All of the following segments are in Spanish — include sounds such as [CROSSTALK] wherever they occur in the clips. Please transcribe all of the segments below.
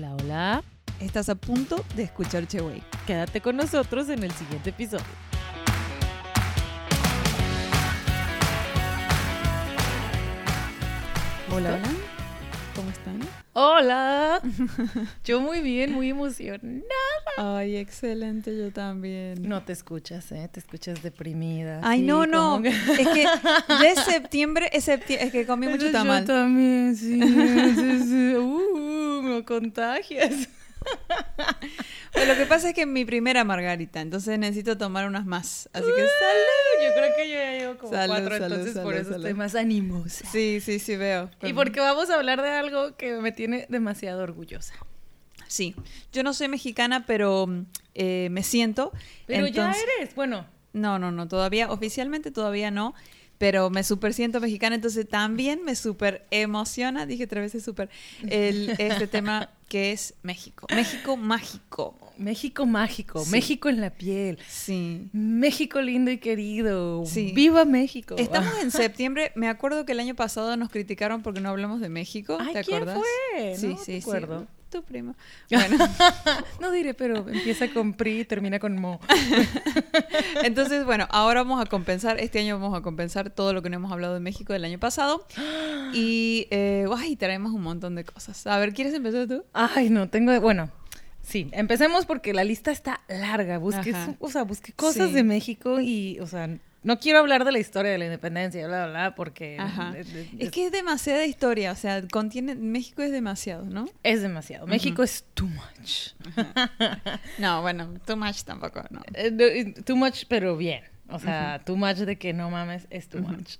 Hola, hola. Estás a punto de escuchar Cheway. Quédate con nosotros en el siguiente episodio. Hola, hola. ¿Cómo están? Hola. [LAUGHS] Yo muy bien, muy emocionada. Ay, excelente, yo también. No te escuchas, ¿eh? Te escuchas deprimida. Ay, no, no. que- Es que es septiembre, es, septi- es que comí [LAUGHS] mucho Yo tamal. también, sí. sí, sí. [LAUGHS] Uh, contagias. [LAUGHS] Pero lo que pasa es que mi primera margarita, entonces necesito tomar unas más. Así que Salud. Yo creo que yo ya llevo como Salud, cuatro, salud, entonces por eso estoy más animosa. Sí, sí, sí veo. Y porque vamos a hablar de algo que me tiene demasiado orgullosa. Sí, yo no soy mexicana, pero eh, me siento. Pero ya entonces- eres, bueno, No, no, no, todavía, oficialmente todavía no, pero me super siento mexicana, entonces también me super emociona, dije tres veces super, el, este tema que es México. México mágico. México mágico, Sí. México en la piel. Sí. México lindo y querido. Sí. ¡Viva México! Estamos en [LAUGHS] septiembre, me acuerdo que el año pasado nos criticaron porque no hablamos de México, Ay, ¿te ¿quién acuerdas? fue? Sí, No sí, me sí. Tu primo. [LAUGHS] Bueno, no diré, pero empieza con PRI y termina con Mo. [LAUGHS] entonces, bueno, ahora vamos a compensar, este año vamos a compensar todo lo que no hemos hablado de México del año pasado. [GASPS] Y, eh, ay, traemos un montón de cosas. A ver, ¿quieres empezar tú? Ay, no, tengo... Bueno, sí, empecemos porque la lista está larga. Busqué, o sea, busqué cosas Sí. de México y, o sea, no quiero hablar de la historia de la independencia, bla, bla, bla, porque... Ajá. de- Es que es demasiada historia, o sea, contiene México es demasiado, ¿no? Es demasiado. México es too much. No, bueno, too much tampoco, no. Eh, Too much, pero bien. O sea, too much de que no mames es too much.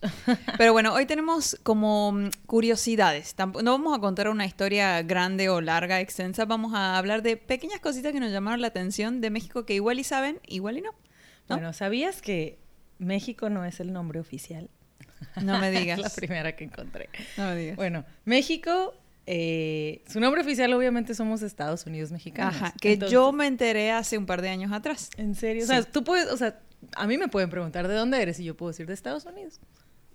Pero bueno, [LAUGHS] hoy tenemos como mm, curiosidades. No vamos a contar una historia grande o larga, extensa. Vamos a hablar de pequeñas cositas que nos llamaron la atención de México que igual y saben, igual y no. ¿No? Bueno, ¿sabías que México no es el nombre oficial? No me digas. [LAUGHS] Es la primera que encontré. No me digas. Bueno, México, eh, su nombre oficial obviamente somos Estados Unidos mexicanos. Ajá, que Entonces, yo me enteré hace un par de años atrás. En serio, o sea, tú puedes, o sea, a mí me pueden preguntar de dónde eres y yo puedo decir de Estados Unidos.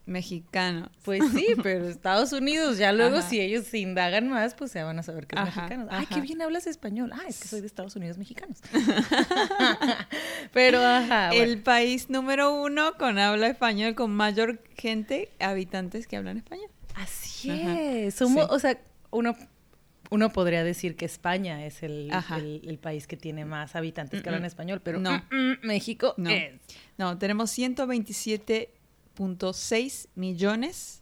Mexicano. Pues sí, [LAUGHS] pero Estados Unidos, ya luego Ajá. si ellos se indagan más, pues ya van a saber que es Ajá, mexicano. Ay, qué bien hablas español. Ah, es que soy de Estados Unidos mexicanos. [LAUGHS] pero ajá, bueno. El país número uno con habla español, con mayor gente, habitantes que hablan español. Así es. Somos, sí. o sea, uno, uno podría decir que España es el, Ajá. el- el país que tiene más habitantes que Mm, hablan español, pero No. mm, México No. es. No, tenemos 127.6 millones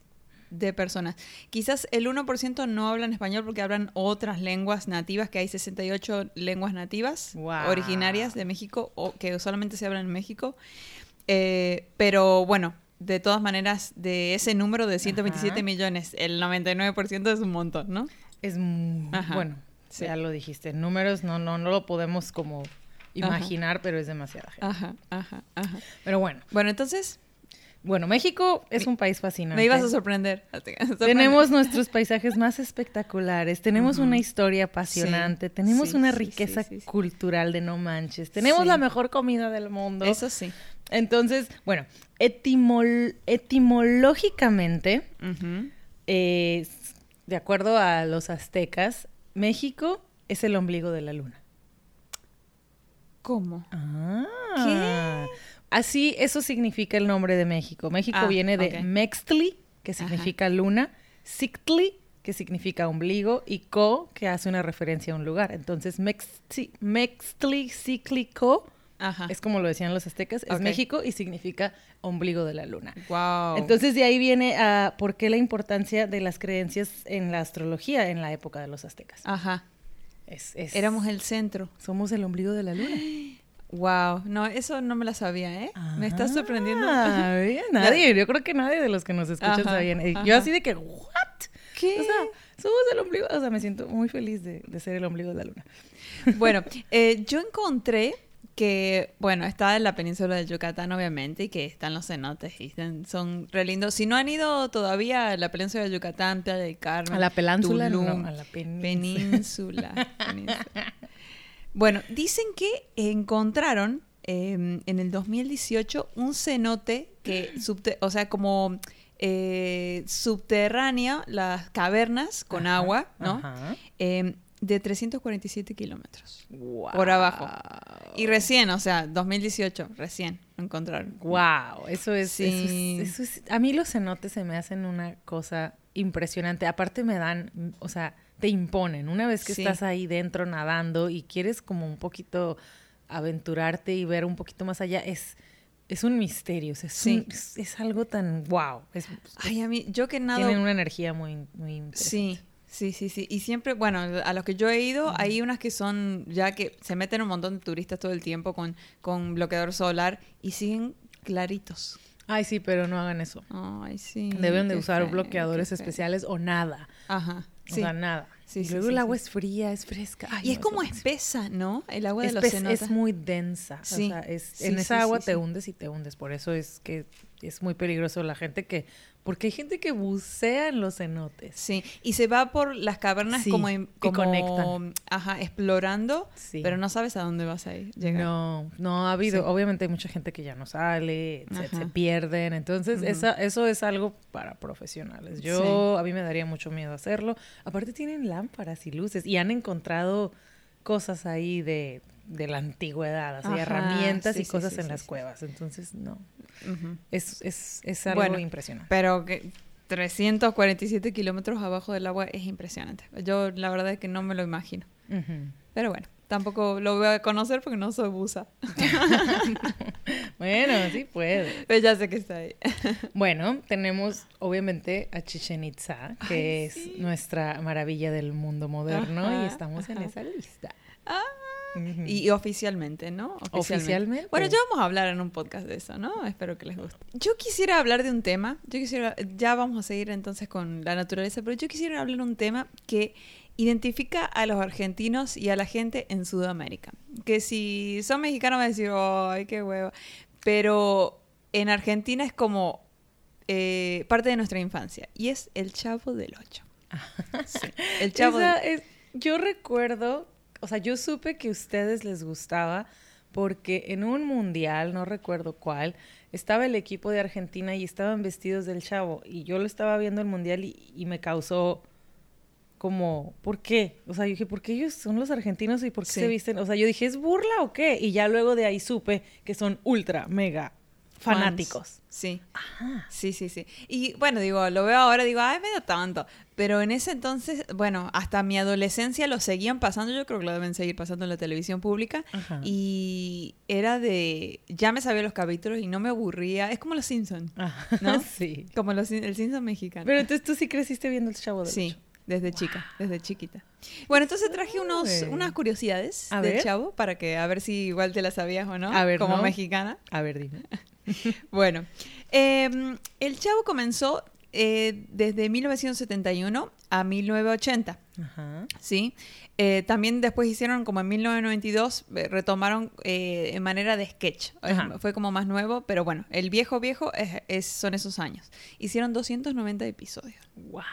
de personas. Quizás el 1% no hablan español porque hablan otras lenguas nativas, que hay 68 lenguas nativas Guau. originarias de México o que solamente se hablan en México. Eh, pero bueno, de todas maneras, de ese número de 127 Ajá. millones, el 99% es un montón, ¿no? Es muy, Ajá. bueno, Sí. ya lo dijiste. Números no, no, no lo podemos como imaginar, pero es demasiada gente. Ajá, ajá, ajá. Pero bueno, Bueno, entonces, bueno, México es un país fascinante. me ibas a sorprender. [LAUGHS] Sorprende. Tenemos nuestros paisajes más espectaculares, tenemos una historia apasionante, Sí, tenemos sí, una sí, riqueza cultural de no manches, tenemos la mejor comida del mundo. Eso sí. Entonces, bueno, etimol- etimológicamente, eh, de acuerdo a los aztecas, México es el ombligo de la luna. ¿Cómo? Ah. Así, eso significa el nombre de México. México Ah, viene de ok. Mextli, que Ajá. significa luna, Sictli, que significa ombligo, y Co, que hace una referencia a un lugar. Entonces, Mexti- Mextli, Sictli, Co, Ajá. es como lo decían los aztecas, es. México y significa ombligo de la luna. Wow. Entonces, de ahí viene a por qué la importancia de las creencias en la astrología en la época de los aztecas. Ajá. Es, es- Éramos el centro. somos el ombligo de la luna. [GASPS] Wow. No, eso no me la sabía, ¿eh? Me está sorprendiendo. Ah, [LAUGHS] bien, nadie, yo creo que nadie de los que nos escuchan Ajá, sabían. Y. Yo así de que, ¿what? ¿Qué? O sea, somos el ombligo, o sea, me siento muy feliz de, de ser el ombligo de la luna. [LAUGHS] Bueno, eh, yo encontré que, bueno, está en la península de Yucatán, obviamente, y que están los cenotes y están- son re lindos. Si no han ido todavía a la península de Yucatán, Playa del Carmen, A la no, a la península. península. [LAUGHS] península. Bueno, dicen que encontraron eh, en el 2018 un cenote que, subte- o sea, como eh, subterráneo, las cavernas con Ajá, agua, ¿no? ajá. Eh, de 347 kilómetros Wow. por abajo. Y recién, o sea, 2018, recién lo encontraron. Wow, eso es, Sí. eso es- eso es- A mí los cenotes se me hacen una cosa impresionante. Aparte me dan, o sea, te imponen. Una vez que Sí. estás ahí dentro nadando y quieres como un poquito aventurarte y ver un poquito más allá, es, es un misterio. o sea, es, Sí. un- es, es algo tan wow. Es, Ay, a mí, yo que nado... tienen una energía muy, muy interesante. Sí, sí, sí, sí. Y siempre, bueno, a los que yo he ido, hay unas que son ya que se meten un montón de turistas todo el tiempo con, con bloqueador solar y siguen claritos. Ay, sí, pero no hagan eso. Ay, sí. Deben de usar bloqueadores especiales o nada. Ajá. O sea, nada. Sí, y luego sí, el agua es fría, es fresca. Ay, y es como espesa, ¿no? El agua de los cenotes. es muy densa. Sí, O sea, es, en esa agua te hundes y te hundes. Por eso es que es muy peligroso la gente que... Porque hay gente que bucea en los cenotes. Sí, y se va por las cavernas Sí, como, en- como conectan. ajá, explorando, Sí. pero no sabes a dónde vas a ir. llegar. No, no ha habido. Sí. Obviamente hay mucha gente que ya no sale, se, pierden. Entonces, esa, eso es algo para profesionales. Yo, a mí me daría mucho miedo hacerlo. Aparte tienen lámparas y luces y han encontrado cosas ahí de, de la antigüedad, así, Ajá, herramientas sí, y sí, cosas sí, en las cuevas. Entonces, no. Es, es, es algo Bueno, impresionante. Pero que 347 kilómetros abajo del agua es impresionante. Yo la verdad es que no me lo imagino. Pero bueno, tampoco lo voy a conocer porque no soy buza. [LAUGHS] Bueno, sí puede. [LAUGHS] Pero ya sé que está ahí. [LAUGHS] Bueno, tenemos obviamente a Chichen Itza, que Ay, es nuestra maravilla del mundo moderno y Ajá, estamos en esa lista. Ah, Y, y oficialmente, ¿no? Oficialmente. Bueno, ya vamos a hablar en un podcast de eso, ¿no? Espero que les guste. Yo quisiera hablar de un tema. Yo quisiera, ya vamos a seguir entonces con la naturaleza, pero yo quisiera hablar de un tema que identifica a los argentinos y a la gente en Sudamérica. Que si son mexicanos van a decir, ay, qué huevo. Pero en Argentina es como eh, parte de nuestra infancia. Y es el Chavo del Ocho. [LAUGHS] Sí, el Chavo Esa del es- yo recuerdo, o sea, yo supe que a ustedes les gustaba porque en un mundial, no recuerdo cuál, estaba el equipo de Argentina y estaban vestidos del chavo y yo lo estaba viendo el mundial y, y me causó como, ¿por qué? O sea, yo dije, ¿por qué ellos son los argentinos y por qué Sí. se visten? O sea, yo dije, ¿es burla o qué? Y ya luego de ahí supe que son ultra, mega. Fanáticos. Sí. Ajá. Sí, sí, sí. Y bueno, digo, lo veo ahora, digo, ay, medio tanto. Pero en ese entonces, bueno, hasta mi adolescencia lo seguían pasando, yo creo que lo deben seguir pasando en la televisión pública. Ajá. Y era de, ya me sabía los capítulos y no me aburría. Es como los Simpsons, Ajá, ¿no? [LAUGHS] sí. como los, el Simpson mexicano. Pero entonces tú sí creciste viendo el chavo del sí, Ocho. desde chica, desde chiquita. Bueno, entonces traje unos, Ay. unas curiosidades A del ver. chavo para que a ver si igual te las sabías o no, A ver, como ¿no? mexicana. A ver, dime. [LAUGHS] Bueno, eh, el Chavo comenzó eh, desde 1971 a 1980, Ajá. ¿sí? Eh, también después hicieron como en 1992, eh, retomaron en manera de sketch. Ajá. fue como más nuevo, pero bueno, el viejo viejo es, es- son esos años. Hicieron 290 episodios. Wow.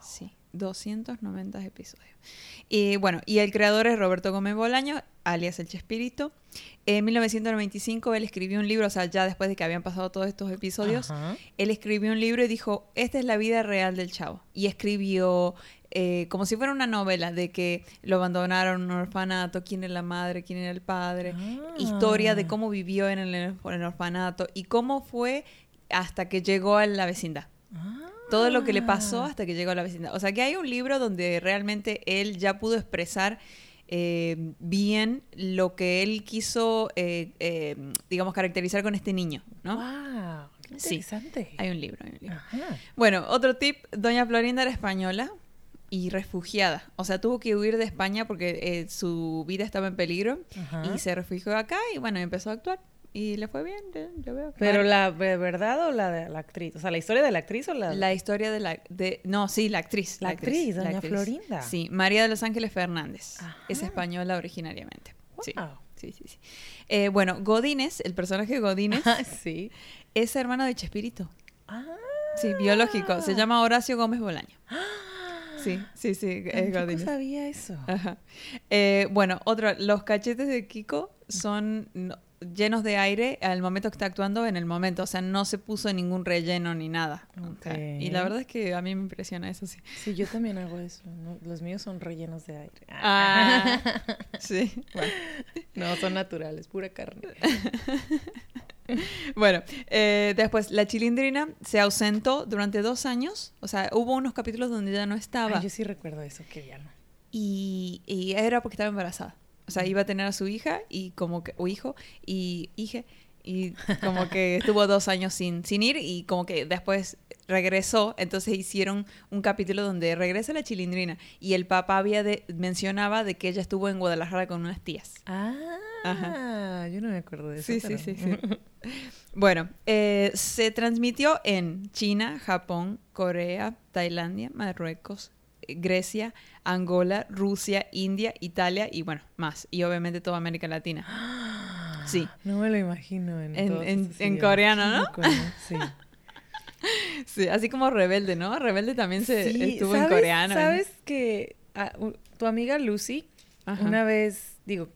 Sí, 290 episodios. Y bueno, y el creador es Roberto Gómez Bolaño, alias El Chespirito. En 1995 él escribió un libro, o sea, ya después de que habían pasado todos estos episodios, Ajá. él escribió un libro y dijo, esta es la vida real del chavo. Y escribió eh, como si fuera una novela de que lo abandonaron en un orfanato, quién era la madre, quién era el padre, Ah. historia de cómo vivió en el, en el orfanato y cómo fue hasta que llegó a la vecindad. Todo lo que le pasó Ah. hasta que llegó a la vecindad. O sea, que hay un libro donde realmente él ya pudo expresar eh, bien lo que él quiso, eh, eh, digamos, caracterizar con este niño, ¿no? Wow. Qué Sí. interesante. Hay un libro, hay un libro. Ajá. Bueno, otro tip, doña Florinda era española y refugiada. O sea, tuvo que huir de España porque eh, su vida estaba en peligro Ajá. y se refugió acá y bueno, empezó a actuar. Y le fue bien, yo, yo veo. Pero la verdad o la de la actriz, o sea, la historia de la actriz o la, La historia de la... De, no, sí, la actriz. La actriz, doña Florinda. Sí, María de los Ángeles Fernández. Ajá. Es española originariamente. Sí. Wow. Sí, sí, sí. Eh, bueno, Godínez, el personaje Godínez, Ah, sí. es hermano de Chespirito. Ah. Sí, biológico. Se llama Horacio Gómez Bolaño. [GASPS] Sí, sí, sí, es Tampoco Godínez. sabía eso. Ajá. Eh, bueno, otro, los cachetes de Kiko son, no, llenos de aire al momento que está actuando en el momento. O sea, no se puso ningún relleno ni nada. O sea, y la verdad es que a mí me impresiona eso, sí. Sí, yo también hago eso. ¿no? Los míos son rellenos de aire. Ah, sí. [LAUGHS] Bueno, No, son naturales, pura carne. [LAUGHS] Bueno, eh, después la chilindrina se ausentó durante dos años. O sea, hubo unos capítulos donde ya no estaba. Ay, yo sí recuerdo eso, que ya no. y, y era porque estaba embarazada. O sea, iba a tener a su hija y como que, o hijo y hija y como que [LAUGHS] estuvo dos años sin, sin ir y como que después regresó, entonces hicieron un capítulo donde regresa la chilindrina y el papá había de, mencionaba de que ella estuvo en Guadalajara con unas tías. Ah, yo no me acuerdo de eso. Sí, sí, pero- sí, sí. [LAUGHS] Bueno, eh, se transmitió en China, Japón, Corea, Tailandia, Marruecos, Grecia, Angola, Rusia, India, Italia y bueno, más. Y obviamente toda América Latina. [GASPS] Sí. No me lo imagino en, En- en- en coreano, ¿no? Sí. [LAUGHS] Sí, así como Rebelde, ¿no? Rebelde también se Sí, estuvo en ¿sabes- coreano. ¿no? ¿Sabes que tu amiga Lucy, Ajá. una vez, digo,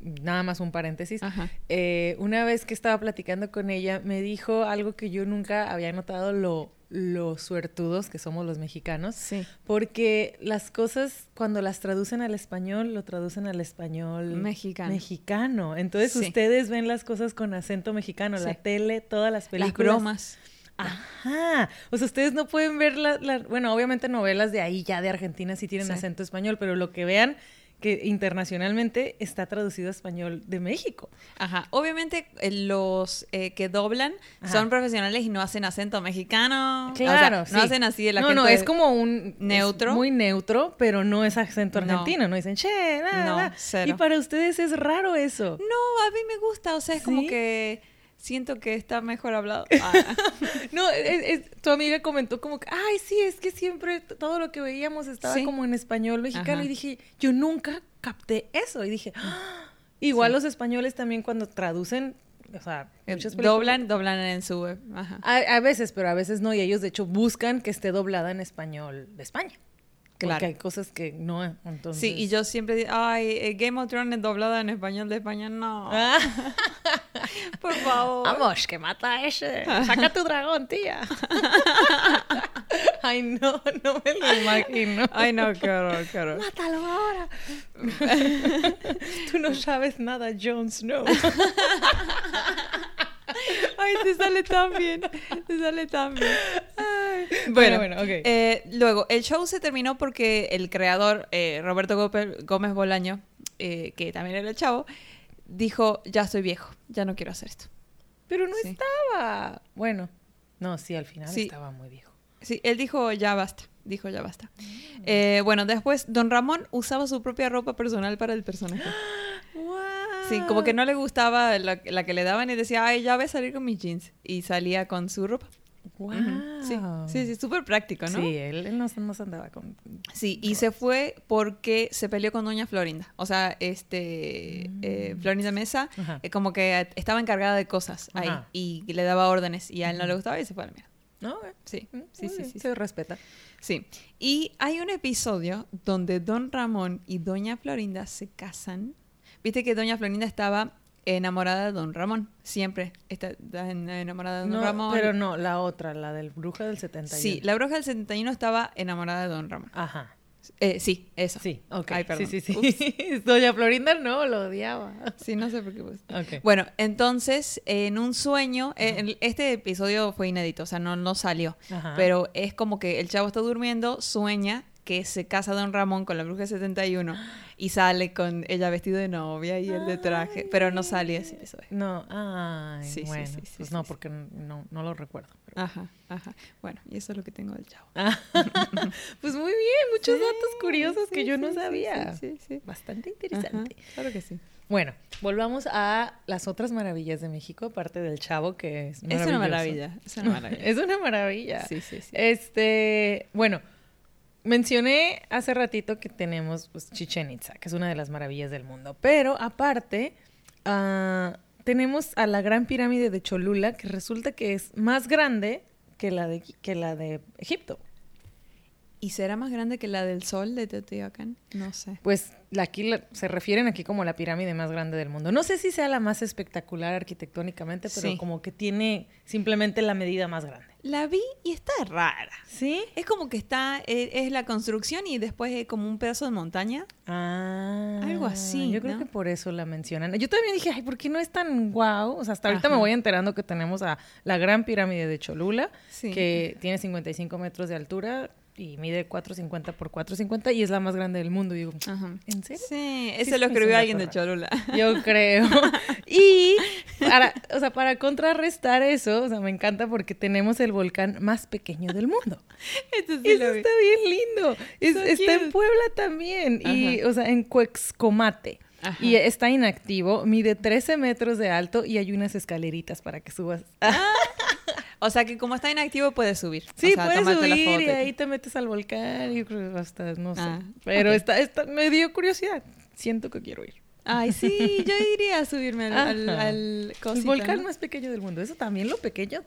nada más un paréntesis, eh, una vez que estaba platicando con ella, me dijo algo que yo nunca había notado lo, lo suertudos que somos los mexicanos. Sí. Porque las cosas, cuando las traducen al español, lo traducen al español Mexicano. mexicano. Entonces Sí. ustedes ven las cosas con acento mexicano, la tele, todas las Las películas. bromas. Ajá. O sea, ustedes no pueden ver la, la- bueno, obviamente novelas de ahí ya de Argentina sí tienen acento español, pero lo que vean que internacionalmente está traducido a español de México. Ajá. Obviamente eh, los eh, que doblan Ajá. son profesionales y no hacen acento mexicano. Claro, O sea, no hacen así de la No, no, es como un neutro. muy neutro, pero no es acento No. argentino, no, dicen che, nada, No, nada". cero. Y para ustedes es raro eso. No, a mí me gusta, o sea, es como que siento que está mejor hablado. [LAUGHS] Ah, No, es- es- tu amiga comentó como que, ay, sí, es que siempre todo lo que veíamos estaba Sí. como en español mexicano. Ajá. Y dije, yo nunca capté eso. Y dije, "Ah". igual Sí. los españoles también cuando traducen, o sea, eh, doblan, doblan en su web. Ajá. A, a veces, pero a veces no. Y ellos, de hecho, buscan que esté doblada en español de España. Claro. Porque hay cosas que no, entonces... Sí, y yo siempre digo, ay, eh, Game of Thrones doblada en español de España, no. [LAUGHS] Por favor. Vamos, que mata a ese. Saca tu dragón, tía. [LAUGHS] Ay, no, no me lo imagino. Ay, no, qué horror, qué horror. Mátalo ahora. [LAUGHS] Tú no sabes nada, Jon Snow. [LAUGHS] Ay, te sale tan bien. Te sale tan bien. Bueno, Bueno, bueno, ok. eh, luego, el show se terminó porque el creador, eh, Roberto Gómez Bolaño, eh, que también era el chavo, dijo, ya estoy viejo, ya no quiero hacer esto. Pero no Sí. estaba. Bueno, no, sí, al final Sí. estaba muy viejo. Sí, él dijo, ya basta, dijo, ya basta. Mm. Eh, bueno, después, Don Ramón usaba su propia ropa personal para el personaje. [GASPS] Sí, como que no le gustaba la, la que le daban y decía, ay, ya voy a salir con mis jeans. Y salía con su ropa. Wow. Sí, sí, sí, súper práctico, ¿no? Sí, él, él no, no se andaba con. Sí, y se fue porque se peleó con Doña Florinda. O sea, este eh, Florinda Mesa, eh, como que estaba encargada de cosas ahí Ajá. y le daba órdenes y a él no le gustaba y se fue a la mierda. ¿No? Sí, Mm, sí, sí, bien, sí, Se respeta. sí. Y hay un episodio donde Don Ramón y Doña Florinda se casan. Viste que Doña Florinda estaba enamorada de Don Ramón, siempre está enamorada de Don No, Ramón. pero no, la otra, la del bruja del 71. Sí, la bruja del 71 estaba enamorada de Don Ramón. Ajá. Eh, sí, eso. Sí, ok. Ay, perdón. Sí, sí, sí. [LAUGHS] Doña Florinda no, lo odiaba. Sí, no sé por qué. pues. Ok. Bueno, entonces, en un sueño, eh, en- este episodio fue inédito, o sea, no, no salió, Ajá. pero es como que el chavo está durmiendo, sueña que se casa Don Ramón con la bruja 71 [GASPS] y sale con ella vestido de novia y él de traje, pero no sale ese episodio. No, ay, Sí, sí, bueno. sí, sí, pues no, porque no, no lo recuerdo. pero- Ajá, ajá. Bueno, y eso es lo que tengo del chavo. [LAUGHS] Pues muy bien, muchos datos curiosos que yo no sabía. Sí, sí. Bastante Ajá, interesante. claro que sí. Bueno, volvamos a las otras maravillas de México, aparte del chavo, que es Es una maravilla, es una maravilla. [LAUGHS] Es una maravilla. Sí, sí, sí. Este, bueno, mencioné hace ratito que tenemos pues, Chichen Itza, que es una de las maravillas del mundo. Pero aparte, ah, tenemos a la Gran Pirámide de Cholula, que resulta que es más grande que la de, que la de Egipto. ¿Y será más grande que la del Sol de Teotihuacán? No sé. Pues la- aquí la- se refieren aquí como la pirámide más grande del mundo. No sé si sea la más espectacular arquitectónicamente, pero Sí. como que tiene simplemente la medida más grande. La vi y está rara. ¿Sí? Es como que está, eh, es la construcción y después es como un pedazo de montaña. Ah, Algo así, Yo creo que por eso la mencionan. Yo también dije, ay, ¿por qué no es tan guau? O sea, hasta ahorita Ajá. me voy enterando que tenemos a la gran pirámide de Cholula, Sí. que tiene 55 metros de altura y mide 450 por 450 y es la más grande del mundo. Y digo, Ajá. ¿en serio? Sí, Sí, ese se lo escribió alguien de Cholula. [LAUGHS] Yo creo. [LAUGHS] Y para, o sea, para contrarrestar eso, o sea, me encanta porque tenemos el volcán más pequeño del mundo. [LAUGHS] Sí Eso vi. está bien lindo. Es- So está en. Puebla también. Y, o sea, en Cuexcomate. Ajá. Y está inactivo, mide 13 metros de alto y hay unas escaleritas para que subas. O sea que como está inactivo puedes subir. Sí, o sea, puedes subir foto y ahí te metes al volcán y que hasta, no sé. Ah, Pero está, está, me dio curiosidad. Siento que quiero ir. Ay, sí, yo [LAUGHS] iría a subirme al, el volcán ¿no? más pequeño del mundo. Eso también lo pequeño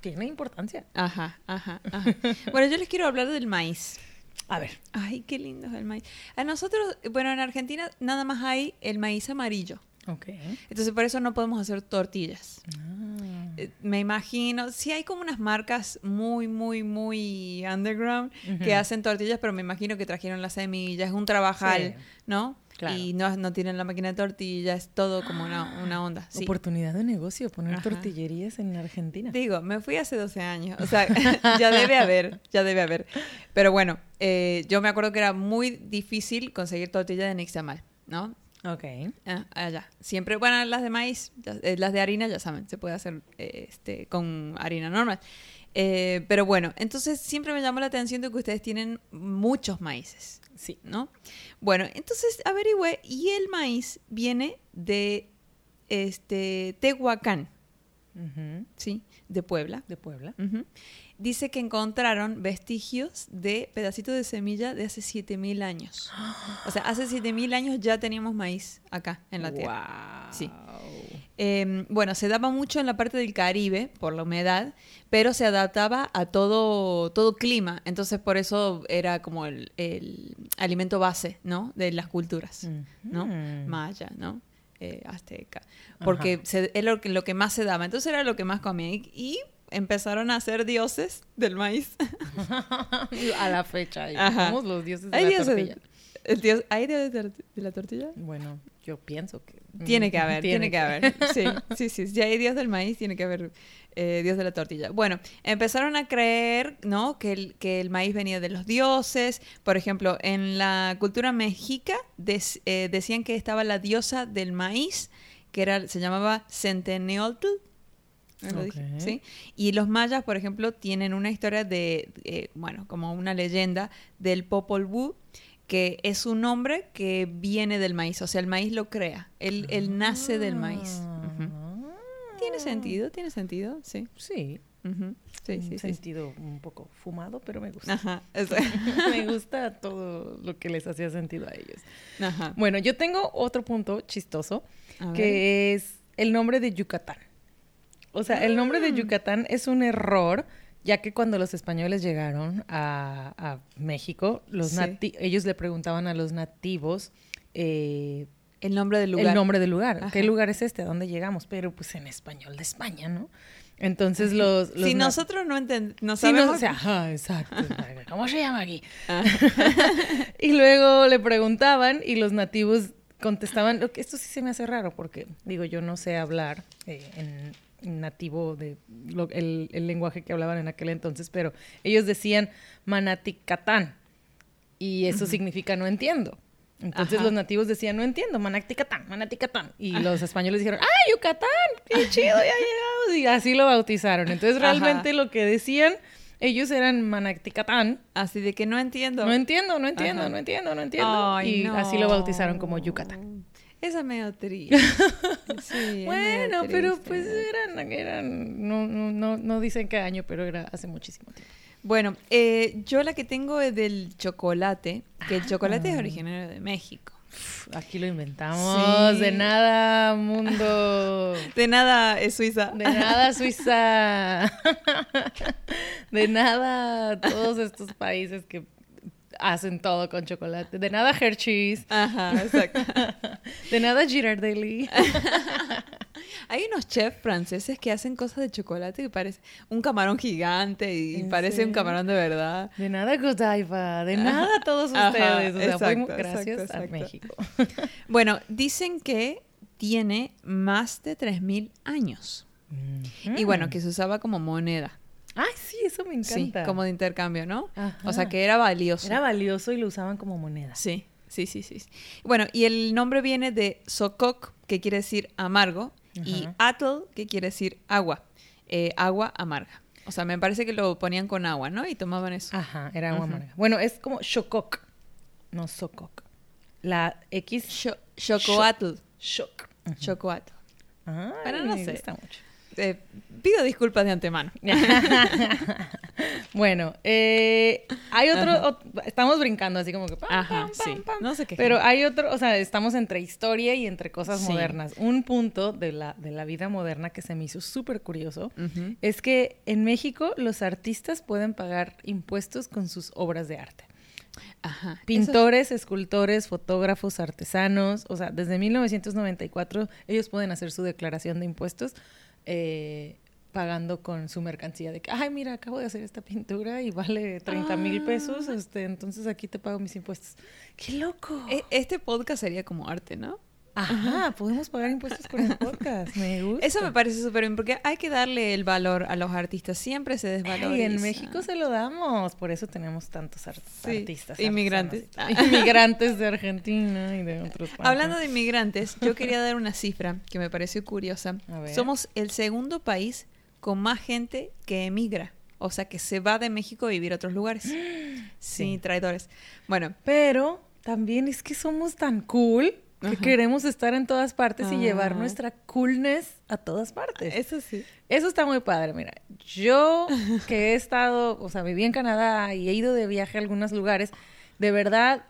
tiene importancia. Ajá, ajá, [LAUGHS] ajá. Bueno, yo les quiero hablar del maíz. A ver. Ay, qué lindo es el maíz. A nosotros, bueno, en Argentina nada más hay el maíz amarillo. Ok. Entonces por eso no podemos hacer tortillas. Ah. Eh, Me imagino, sí hay como unas marcas muy, muy, muy underground que Ujú. hacen tortillas, pero me imagino que trajeron las semillas, es un trabajal, Sí. ¿no? Claro. Y no, no tienen la máquina de tortillas, es todo como una, una onda. Sí. Oportunidad de negocio, poner Ajá. tortillerías en Argentina. Digo, me fui hace 12 años, o sea, [LAUGHS] ya debe haber, ya debe haber. Pero bueno, eh, yo me acuerdo que era muy difícil conseguir tortillas de nixtamal, ¿no? Ok. Ah, allá. Siempre, bueno, las de maíz, eh, las de harina, ya saben, se puede hacer eh, este, con harina normal. Eh, pero bueno, entonces siempre me llamó la atención de que ustedes tienen muchos maíces, Sí. ¿no? Bueno, entonces averigüé y el maíz viene de este, Tehuacán. ¿sí? De Puebla. De Puebla. Ujú. Dice que encontraron vestigios de pedacitos de semilla de hace 7000 años. O sea, hace 7000 años ya teníamos maíz acá en la tierra. Wow. Sí. Eh, bueno, se daba mucho en la parte del Caribe por la humedad, pero se adaptaba a todo, todo clima. Entonces, por eso era como el, el alimento base, ¿no? De las culturas, ¿no? Maya, ¿no? Eh, azteca. Porque se- es lo que, lo que más se daba. Entonces era lo que más comían. Y, y empezaron a ser dioses del maíz. [LAUGHS] a la fecha. Somos los dioses de ¿Hay la dioses tortilla. el dios- ¿Hay dioses de, de la tortilla? Bueno, yo pienso que... [LAUGHS] Tiene que [LAUGHS] haber, tiene, que, haber. Sí, sí, sí. Si hay Dios del maíz, tiene que haber eh, Dios de la tortilla. Bueno, empezaron a creer, ¿no? Que el, que el maíz venía de los dioses. Por ejemplo, en la cultura mexica des- eh, decían que estaba la diosa del maíz, que era, se llamaba Centeneoltl. ¿No lo dije? Ok. ¿Sí? Y los mayas, por ejemplo, tienen una historia de, eh, bueno, como una leyenda del Popol Vuh, que es un hombre que viene del maíz, o sea, el maíz lo crea, él, él nace del maíz. Ah. Tiene sentido, tiene sentido, sí. Sí. Ujú. Sí, un sí, sí. sentido un poco fumado, pero me gusta. Ajá, [LAUGHS] me gusta todo lo que les hacía sentido a ellos. Ajá. Bueno, yo tengo otro punto chistoso, que es el nombre de Yucatán. O sea, el nombre Ah. de Yucatán es un error, ya que cuando los españoles llegaron a, a México, los Sí. nati- ellos le preguntaban a los nativos eh, El nombre del lugar. el nombre del lugar. ¿Qué lugar es este? ¿A dónde llegamos? Pero pues en español de España, ¿no? Entonces los... los si nosotros no entendemos, no Sí, no, sabemos. o sea, ajá, exacto. ¿Cómo se llama aquí? Ah. [LAUGHS] y luego le preguntaban y los nativos contestaban, lo que esto sí se me hace raro porque, digo, yo no sé hablar eh, en nativo de lo- el, el lenguaje que hablaban en aquel entonces, pero ellos decían Manaticatán y eso significa no entiendo. Entonces Ajá. los nativos decían, no entiendo, Manaticatán, Manaticatán. Y los españoles dijeron, ¡ah, Yucatán! ¡Qué [LAUGHS] chido, ya llegamos! Y así lo bautizaron. Entonces Ajá. realmente lo que decían, ellos eran Manaticatán. Así de que no entiendo. No entiendo, no entiendo, Ajá. no entiendo, no entiendo. Ay, y no. así lo bautizaron como Yucatán. Esa es medio triste. [LAUGHS] Sí, medio Bueno, pero pues eran, eran, no, no, no, no dicen qué año, pero era hace muchísimo tiempo. Bueno, eh, yo la que tengo es del chocolate, que el chocolate Ah. es originario de México. Aquí lo inventamos, Sí. de nada, mundo. [LAUGHS] De nada es Suiza. De nada, Suiza. [LAUGHS] De nada, todos estos países que hacen todo con chocolate. De nada Hershey's. Ajá, exacto. [LAUGHS] De nada Girardelli. [LAUGHS] Hay unos chefs franceses que hacen cosas de chocolate que parece un camarón gigante y ¿En parece un camarón de verdad. De nada Godiva. De nada todos ustedes. O sea, gracias exacto, a. México. [LAUGHS] Bueno, dicen que tiene más de 3.000 años. Y bueno, que se usaba como moneda. Ay, sí, eso me Sí, encanta. como de intercambio, ¿no? Ajá. O sea, que era valioso. Era valioso y lo usaban como moneda. Sí, sí, sí, sí. Bueno, y el nombre viene de Sokok, que quiere decir amargo, y. Atl, que quiere decir agua. Eh, agua amarga. O sea, me parece que lo ponían con agua, ¿no? Y tomaban eso. Ajá, era agua amarga. Bueno, es como Shokok, no Sokok. La X. Sho- Shokoatl. Shok. Chocoatl. Ay, Bueno, no me sé. gusta mucho. Eh, pido disculpas de antemano. [LAUGHS] bueno, eh, hay otro, ot- estamos brincando así como que pam, Ajá, pam, pam, sí. pam. No sé qué. Pero hay otro, o sea, estamos entre historia y entre cosas Sí. modernas. Un punto de la, de la vida moderna que se me hizo súper curioso es que en México los artistas pueden pagar impuestos con sus obras de arte. Ajá. Eso- Pintores, escultores, fotógrafos, artesanos, o sea, desde 1994 ellos pueden hacer su declaración de impuestos eh, pagando con su mercancía de que, ay, mira, acabo de hacer esta pintura y vale 30 mil pesos, Ah. este, entonces aquí te pago mis impuestos. ¡Qué loco! E- Este podcast sería como arte, ¿no? Ajá, podemos pagar impuestos con el [LAUGHS] podcast, me gusta. Eso me parece súper bien, porque hay que darle el valor a los artistas. Siempre se desvaloriza. Ay, en México se lo damos, por eso tenemos tantos ar- Sí, artistas. inmigrantes. y- [LAUGHS] Inmigrantes de Argentina y de otros países. Hablando de inmigrantes, yo quería dar una cifra que me pareció curiosa. A ver. Somos el segundo país con más gente que emigra. O sea, que se va de México a vivir a otros lugares. [GASPS] Sí, Sí. traidores. Bueno, Pero también es que somos tan cool que Ajá. queremos estar en todas partes y llevar Ajá. nuestra coolness a todas partes. eso sí. Eso está muy padre, mira. Yo que he estado, o sea, viví en Canadá y he ido de viaje a algunos lugares, de verdad,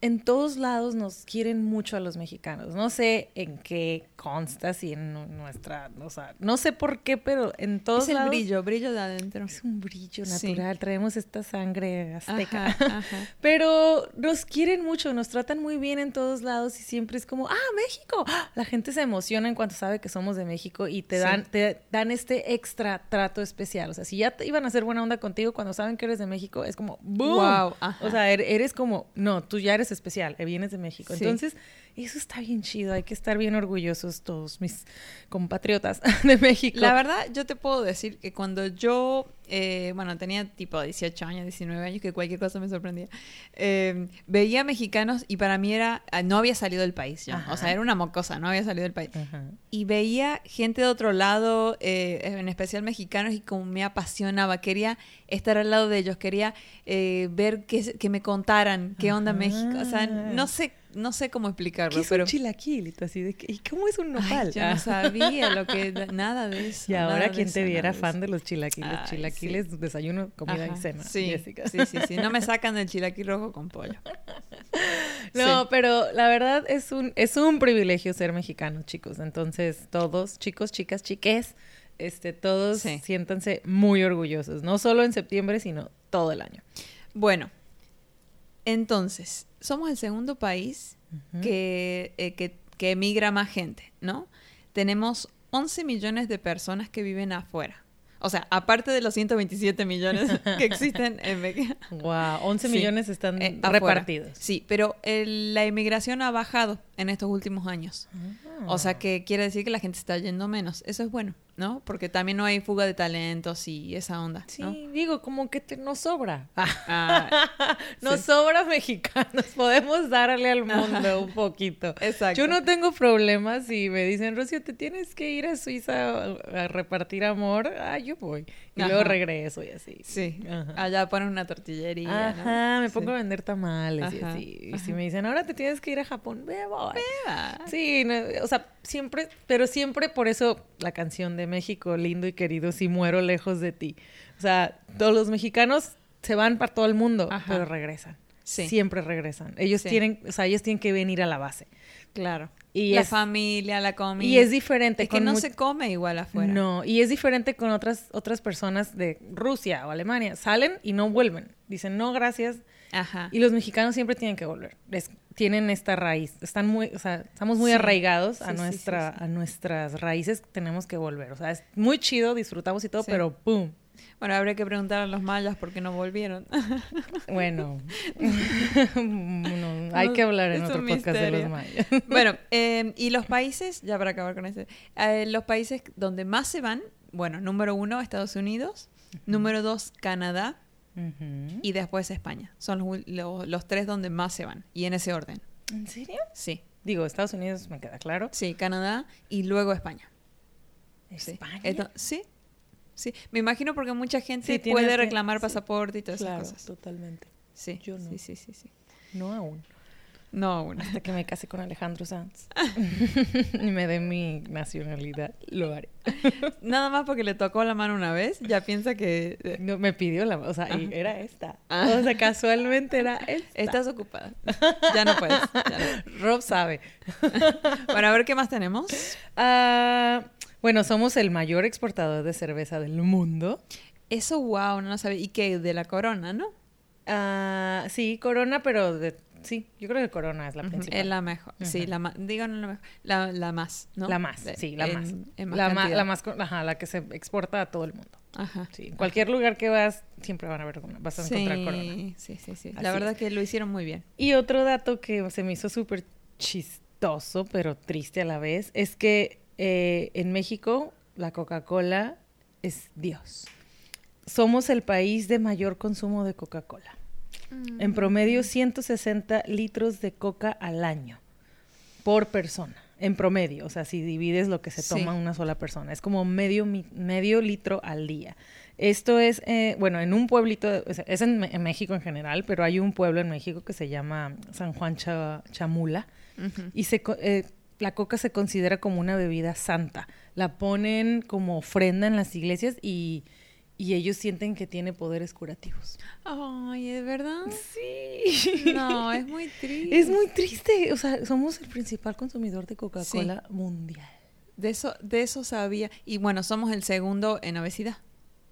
en todos lados nos quieren mucho a los mexicanos. No sé en qué consta, si en nu- nuestra, o sea, no sé por qué, pero en todos Es el lados brillo, brillo de adentro. es un brillo Sí. natural. Traemos esta sangre azteca. Ajá, ajá. [LAUGHS] Pero nos quieren mucho, nos tratan muy bien en todos lados y siempre es como, ah, México. [GASPS] La gente se emociona en cuanto sabe que somos de México y te Sí. dan, te dan este extra trato especial. O sea, si ya te iban a hacer buena onda contigo cuando saben que eres de México, es como, ¡boom! Ajá. O sea, er- eres como, no, tú ya eres especial, eh, vienes de México. Sí. Entonces, eso está bien chido, hay que estar bien orgullosos todos mis compatriotas [LAUGHS] de México. La verdad, yo te puedo decir que cuando yo, eh, bueno, tenía tipo 18 años, 19 años, que cualquier cosa me sorprendía, eh, veía mexicanos y para mí era, ah, no había salido del país yo. O sea, era una mocosa, no había salido del país. Ajá. Y veía gente de otro lado, eh, en especial mexicanos, y como me apasionaba, quería estar al lado de ellos, quería eh, ver que, que me contaran qué onda Ajá. México. O sea, no sé, no sé cómo explicarlo, ¿Qué es pero... un chilaquil? Así de que, ¿y cómo es un Ay, nopal? yo Ah. no sabía lo que [LAUGHS] nada de eso. Y ahora quien te viera fan de los chilaquiles. Ay, chilaquiles, desayuno, comida Ajá, y cena. Sí, Jessica. sí, sí, sí. No me sacan del chilaquil rojo con pollo. [LAUGHS] No, Sí. pero la verdad es un, es un privilegio ser mexicano, chicos. Entonces, todos, chicos, chicas, chiques, este, todos Sí. siéntanse muy orgullosos. No solo en septiembre, sino todo el año. Bueno, entonces, somos el segundo país que, eh, que, que emigra más gente, ¿no? Tenemos 11 millones de personas que viven afuera. O sea, aparte de los 127 millones que existen en [LAUGHS] México. Wow, 11 Sí. millones están Eh, repartidos. Sí, pero el- la inmigración ha bajado en estos últimos años. O Ah. sea, que quiere decir que la gente está yendo menos. Eso es bueno, ¿no? Porque también no hay fuga de talentos y esa onda, Sí, ¿no? digo, como que te- nos sobra. Ah, [LAUGHS] Nos Sí. sobra mexicanos. Podemos darle al mundo un poquito. exacto. Yo no tengo problemas si me dicen, Rocío, te tienes que ir a Suiza a, a repartir amor. Ah, yo voy. Y Ajá. luego regreso y así. Sí, Ajá. allá ponen una tortillería. ¿no? Ajá, me Sí. pongo a vender tamales y Ajá, así. Y si me dicen, ahora te tienes que ir a Japón, voy. Ah, Sí, no, o sea, siempre, pero siempre por eso la canción de México, lindo y querido, si muero lejos de ti. O sea, todos los mexicanos se van para todo el mundo, Ajá. pero regresan. Sí. Siempre regresan. Ellos Sí. tienen, o sea, ellos tienen que venir a la base. Claro. Y la es- familia, la comida. Y es diferente. Es que no se come igual afuera. No, y es diferente con otras, otras personas de Rusia o Alemania. Salen y no vuelven. Dicen, no, gracias. Ajá. Y los mexicanos siempre tienen que volver. Es- tienen esta raíz. Están muy, o sea, estamos muy Sí. arraigados Sí, a nuestra, sí. a nuestras raíces. Tenemos que volver. O sea, es muy chido, disfrutamos y todo, pero ¡pum! Bueno, habría que preguntar a los mayas por qué no volvieron. [LAUGHS] Bueno, [LAUGHS] no, hay que hablar en es otro podcast de los mayas. [LAUGHS] bueno, eh, y los países, ya para acabar con ese, eh, los países donde más se van, bueno, número uno, Estados Unidos, número dos, Canadá, Y después España. Son los, los- los tres donde más se van, y en ese orden. ¿En serio? Sí, Digo, Estados Unidos me queda claro. sí, Canadá y luego España. Sí. España. Sí, sí. Me imagino porque mucha gente Sí, puede reclamar pasaporte y todas claro, esas cosas. totalmente. Sí, Yo no. sí, sí, sí, sí. No aún. No, aún. Hasta que me case con Alejandro Sanz [LAUGHS] y me dé mi nacionalidad, lo haré. [LAUGHS] Nada más porque le tocó la mano una vez, ya piensa que eh, No, me pidió la, o sea, y era esta. Ah. O sea, casualmente era [LAUGHS] esta. estás ocupada. Ya no puedes. ya no. Rob sabe. Bueno, a ver qué más tenemos. Ah, bueno, somos el mayor exportador de cerveza del mundo. Eso, wow, no lo sabía. Y que de la corona, ¿no? Ah, sí, Corona, pero de, sí, yo creo que Corona es la principal. Es la mejor. Sí, la más. Díganos la mejor. La, la más, ¿no? La más, sí, la en- más. en más la, ma- la más, ajá, la que se exporta a todo el mundo. Ajá. Sí, en cualquier lugar que vas, siempre van a ver, vas a encontrar Corona. Sí, sí, sí, sí. Así La verdad es. que lo hicieron muy bien. Y otro dato que se me hizo súper chistoso, pero triste a la vez, es que eh, en México la Coca-Cola es Dios. Somos el país de mayor consumo de Coca-Cola. En promedio, 160 litros de coca al año por persona. En promedio, o sea, si divides lo que se Sí. toma una sola persona, es como medio, medio litro al día. Esto es, eh, bueno, en un pueblito, es en, México en general, pero hay un pueblo en México que se llama San Juan Cha- Chamula y se, eh, la coca se considera como una bebida santa. La ponen como ofrenda en las iglesias y, y ellos sienten que tiene poderes curativos. Ay, ¿de verdad? Sí. No, es muy triste. Es muy triste. O sea, somos el principal consumidor de Coca-Cola mundial. De eso, de eso sabía. Y bueno, somos el segundo en obesidad.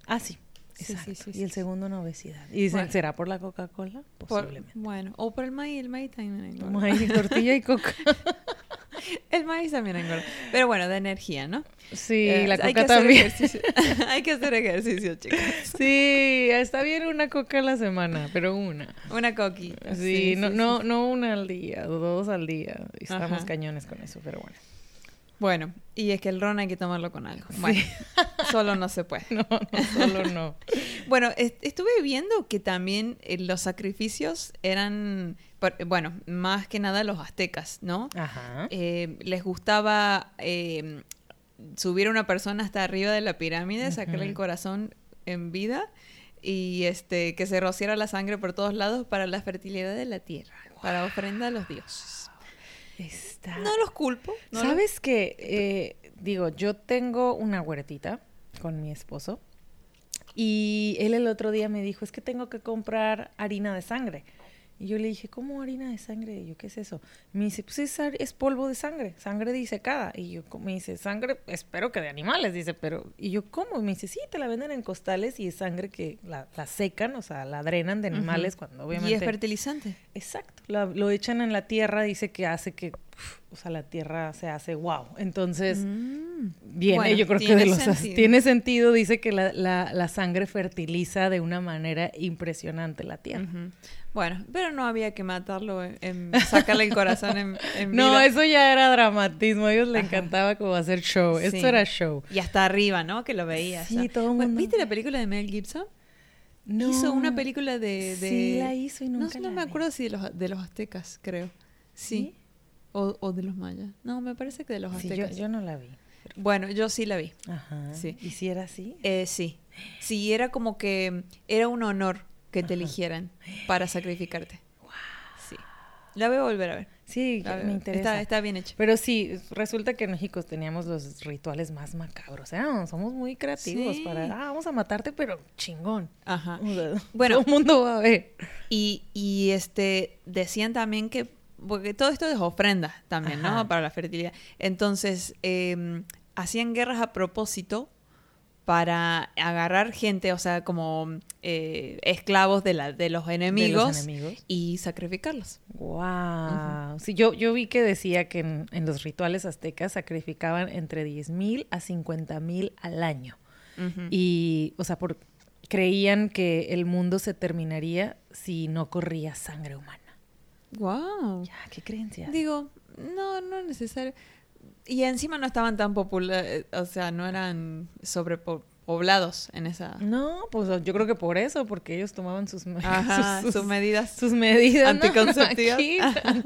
Ah, sí. Sí, sí, Exacto. sí, y el segundo en obesidad. ¿Y dicen, Bueno. será por la Coca-Cola? Por- Posiblemente. bueno, o por el maíz, el maíz también engorda. Maíz, tortilla y coca. [LAUGHS] [LAUGHS] El maíz también engorda. Pero bueno, de energía, ¿no? Sí, Eh, la hay que coca hacer también. [LAUGHS] hay que hacer ejercicio, chicos. Sí, está bien una coca a la semana, pero una. Una coquita. Sí, no, sí, no, sí. no una al día, dos al día. Estamos Ajá. cañones con eso, pero bueno. Bueno, y es que el ron hay que tomarlo con algo. Bueno, [LAUGHS] solo no se puede. No, no, solo no. Bueno, est- estuve viendo que también eh, los sacrificios eran, por- bueno, más que nada los aztecas, ¿no? Ajá. Eh, les gustaba eh, subir a una persona hasta arriba de la pirámide, sacarle el corazón en vida y este que se rociara la sangre por todos lados para la fertilidad de la tierra, para ofrenda a los dioses. Está... No los culpo. no los- ¿Sabes qué? Eh, digo, yo tengo una huertita con mi esposo y él el otro día me dijo, es que tengo que comprar harina de sangre. Y yo le dije, ¿cómo harina de sangre? Y yo, ¿qué es eso? Me dice, pues es, polvo de sangre, sangre disecada. Y yo, me dice, sangre, espero que de animales, dice, pero... Y yo, ¿cómo? Y me dice, sí, te la venden en costales y es sangre que la, la secan, o sea, la drenan de animales Ujú. cuando Y obviamente... es fertilizante. Exacto, la- lo echan en la tierra, dice que hace que, o sea, la tierra se hace wow. Entonces, Mm. viene, Bueno, yo creo que tiene de los sentido. tiene sentido, dice que la, la- la sangre fertiliza de una manera impresionante la tierra. Bueno, pero no había que matarlo, en, en- sacarle el corazón en, en No, eso ya era dramatismo, a ellos les encantaba como hacer show, Sí. esto era show. Y hasta arriba, ¿no? Que lo veías. Sí, ¿no? todo Bueno, mundo- ¿Viste la película de Mel Gibson? No. Hizo una película de... de- Sí, la hizo y no, nunca no la me vi. acuerdo si de los, de los aztecas, creo. Sí. O, o de los mayas. No, me parece que de los Sí, yo, aztecas. yo no la vi. Bueno, yo sí la vi. Ajá. Sí. ¿Y si era así? Eh, sí. Sí, era como que era un honor que te eligieran para sacrificarte. Sí. La voy a volver a ver. Sí, me interesa. Está, está bien hecha. Pero sí, resulta que en México teníamos los rituales más macabros. ¿eh? Somos muy creativos Sí. para, ah, vamos a matarte, pero chingón. Ajá. O sea, Bueno. todo el mundo va a ver. Y, y este decían también que, porque todo esto es ofrenda también, ¿no? Para la fertilidad. Entonces, eh, hacían guerras a propósito para agarrar gente, o sea, como eh, esclavos de, la, de los enemigos, enemigos. y sacrificarlos. Wow. Sí, yo, yo vi que decía que en, en los rituales aztecas sacrificaban entre 10 mil a 50 mil al año. Y, o sea, por, creían que el mundo se terminaría si no corría sangre humana. Wow. Ya, qué creencia. Digo, no, no es necesario. Y encima no estaban tan populares, o sea, no eran sobrepoblados en esa... No, pues yo creo que por eso, porque ellos tomaban sus, Ajá, [LAUGHS] sus, sus medidas. sus medidas ¿no? Anticonceptivas. Aquí,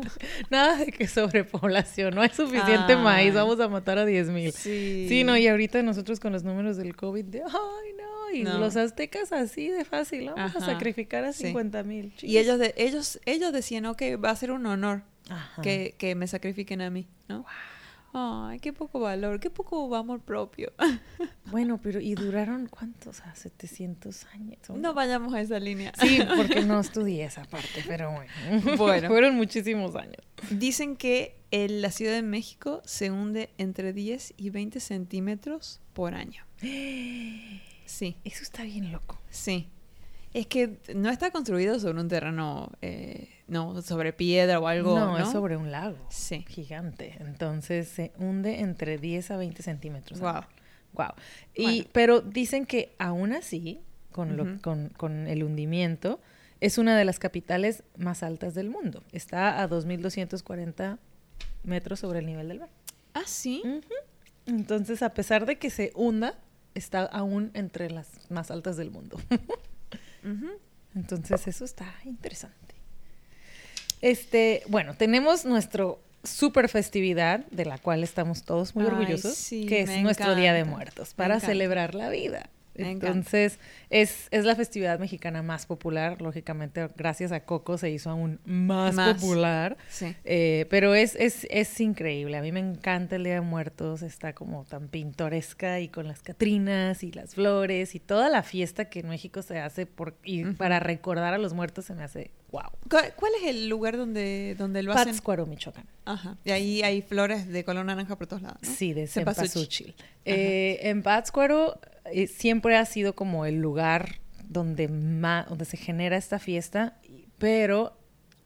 [LAUGHS] nada de que sobrepoblación, no hay suficiente Ay. maíz, vamos a matar a 10 mil. Sí. Sí, no, y ahorita nosotros con los números del COVID, de, ay, no, y No. los aztecas así de fácil, vamos a sacrificar a sí. 50 mil. Y ellos, de, ellos, ellos decían, ok, va a ser un honor Ajá. que, que me sacrifiquen a mí, ¿no? Ay, qué poco valor, qué poco amor propio. [LAUGHS] Bueno, pero ¿y duraron cuántos? A 700 años. No vayamos a esa línea. Sí, [LAUGHS] porque no estudié esa parte, pero bueno. Bueno. [LAUGHS] Fueron muchísimos años. Dicen que la Ciudad de México se hunde entre 10 y 20 centímetros por año. [GASPS] Sí, Eso está bien loco. sí. Es que no está construido sobre un terreno, eh, no, sobre piedra o algo, ¿no? no, es sobre un lago. Sí. Gigante. Entonces se hunde entre 10 a 20 centímetros. Wow. Wow. Y, Bueno. Pero dicen que aún así, con, lo- con, con el hundimiento, es una de las capitales más altas del mundo. Está a 2.240 metros sobre el nivel del mar. Ah, sí. Entonces, a pesar de que se hunda, está aún entre las más altas del mundo. [LAUGHS] Entonces, eso está interesante. Este, bueno, tenemos nuestro super festividad, de la cual estamos todos muy Ay, orgullosos, sí, que es nuestro Día de Muertos, para celebrar la vida. Entonces, es, es la festividad mexicana más popular. Lógicamente, gracias a Coco se hizo aún más, Más. popular. Sí. Eh, pero es, es, es increíble. A mí me encanta el Día de Muertos. Está como tan pintoresca y con las catrinas y las flores y toda la fiesta que en México se hace por, y para recordar a los muertos se me hace wow. ¿Cuál, es el lugar donde, donde lo hacen? Pátzcuaro, Michoacán. Ajá. Y ahí hay flores de color naranja por todos lados, ¿no? Sí, de Cempasúchil. Eh, en Pátzcuaro eh, siempre ha sido como el lugar donde, ma- donde se genera esta fiesta, pero...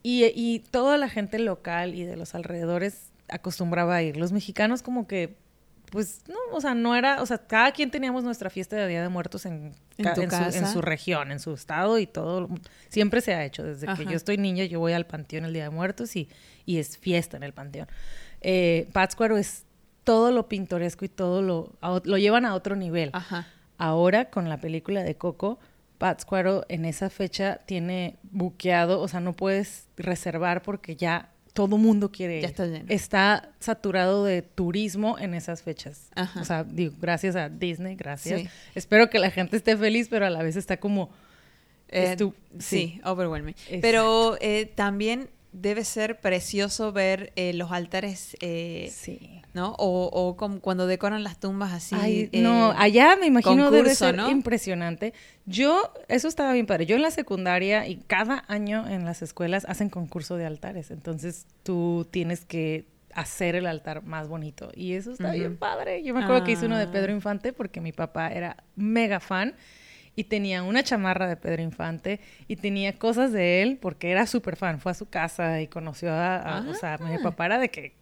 Y, y toda la gente local y de los alrededores acostumbraba a ir. Los mexicanos como que, pues, no, o sea, no era, o sea, cada quien teníamos nuestra fiesta de Día de Muertos en, ¿En en, su, en casa? su región, en su estado y todo. Siempre se ha hecho. Desde Ajá. que yo estoy niña, yo voy al panteón el Día de Muertos y, y es fiesta en el panteón. Eh, Pátzcuaro es todo lo pintoresco y todo lo, a lo llevan a otro nivel. Ajá. Ahora, con la película de Coco, Pátzcuaro en esa fecha tiene buqueado, o sea, no puedes reservar porque ya todo mundo quiere. Ya está lleno. Está saturado de turismo en esas fechas. Ajá. O sea, digo, gracias a Disney, gracias. Sí. Espero que la gente esté feliz, pero a la vez está como... Eh, sí, overwhelming. Exacto. Pero eh, también debe ser precioso ver eh, los altares, eh, Sí. ¿no? O, o como cuando decoran las tumbas así. Ay, eh, no, allá me imagino debe concurso, ser ¿no? impresionante. Yo, eso estaba bien padre. Yo en la secundaria y cada año en las escuelas hacen concurso de altares. Entonces tú tienes que hacer el altar más bonito. Y eso está bien padre. Yo me acuerdo que hice uno de Ah. Pedro Infante porque mi papá era mega fan y tenía una chamarra de Pedro Infante y tenía cosas de él porque era súper fan. Fue a su casa y conoció a, a- o sea, mi Ah. papá era de que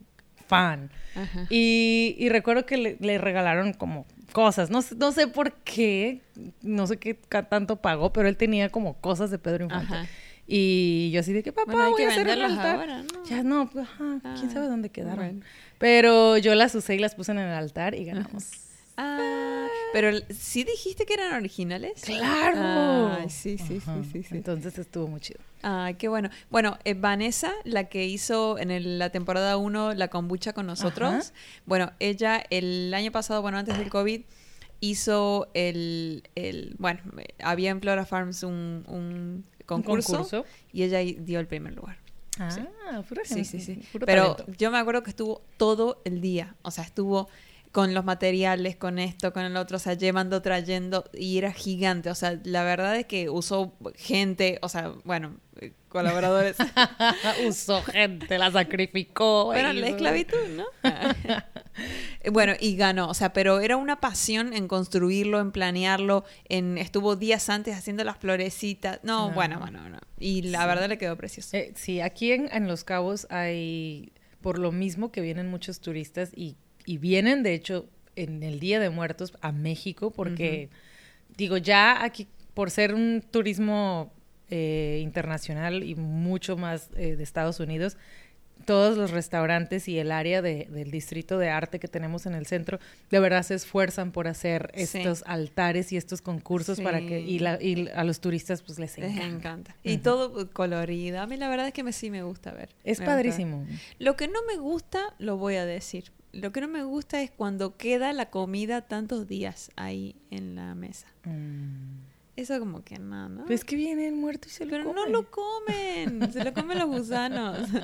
fan. Ajá. Y, y recuerdo que le, le regalaron como cosas. No, sé- no sé por qué, no sé qué tanto pagó, pero él tenía como cosas de Pedro Infante. Ajá. Y yo así de que, papá, Bueno, voy que a hacer el altar. ahora, ¿no? Ya no, pues, ajá, quién Ah, sabe dónde quedaron. bueno. Pero yo las usé y las puse en el altar y ganamos. Ah, pero el- sí dijiste que eran originales. ¡Claro! Ay, sí, sí, sí, sí, sí. Entonces estuvo muy chido. Ay, qué bueno. Bueno, eh, Vanessa, la que hizo en el- la temporada 1 la kombucha con nosotros, Ajá. bueno, ella el año pasado, bueno, antes del COVID, hizo el, el bueno, eh, había en Flora Farms un, un concurso, concurso? y ella dio el primer lugar. Ah, Sí. pura Sí, gente, sí, sí. Pero talento. yo me acuerdo que estuvo todo el día, o sea, estuvo con los materiales, con esto, con el otro, o sea, llevando, trayendo, y era gigante, o sea, la verdad es que usó gente, o sea, bueno, eh, colaboradores. [LAUGHS] Usó gente, la sacrificó. bueno, la esclavitud, ¿no? [LAUGHS] [LAUGHS] Bueno, y ganó, o sea, pero era una pasión en construirlo, en planearlo, en estuvo días antes haciendo las florecitas. No, Ah. bueno, bueno, no. Y la Sí. verdad le quedó precioso. Eh, sí, aquí en, en Los Cabos hay, por lo mismo que vienen muchos turistas y, y vienen, de hecho, en el Día de Muertos a México, porque, digo, ya aquí, por ser un turismo eh, internacional y mucho más eh, de Estados Unidos, todos los restaurantes y el área de- del distrito de arte que tenemos en el centro, de verdad se esfuerzan por hacer Sí. estos altares y estos concursos para que, y, Sí. la- y a los turistas pues les Les encanta. encanta. Y todo colorido. A mí la verdad es que me, sí me gusta ver. Es Me gusta ver. padrísimo. Lo que no me gusta, lo voy a decir. Lo que no me gusta es cuando queda la comida tantos días ahí en la mesa. Mm. Eso como que no, ¿no? Pues que viene el muerto y se lo Pero no come. lo comen, se lo comen los gusanos. [LAUGHS]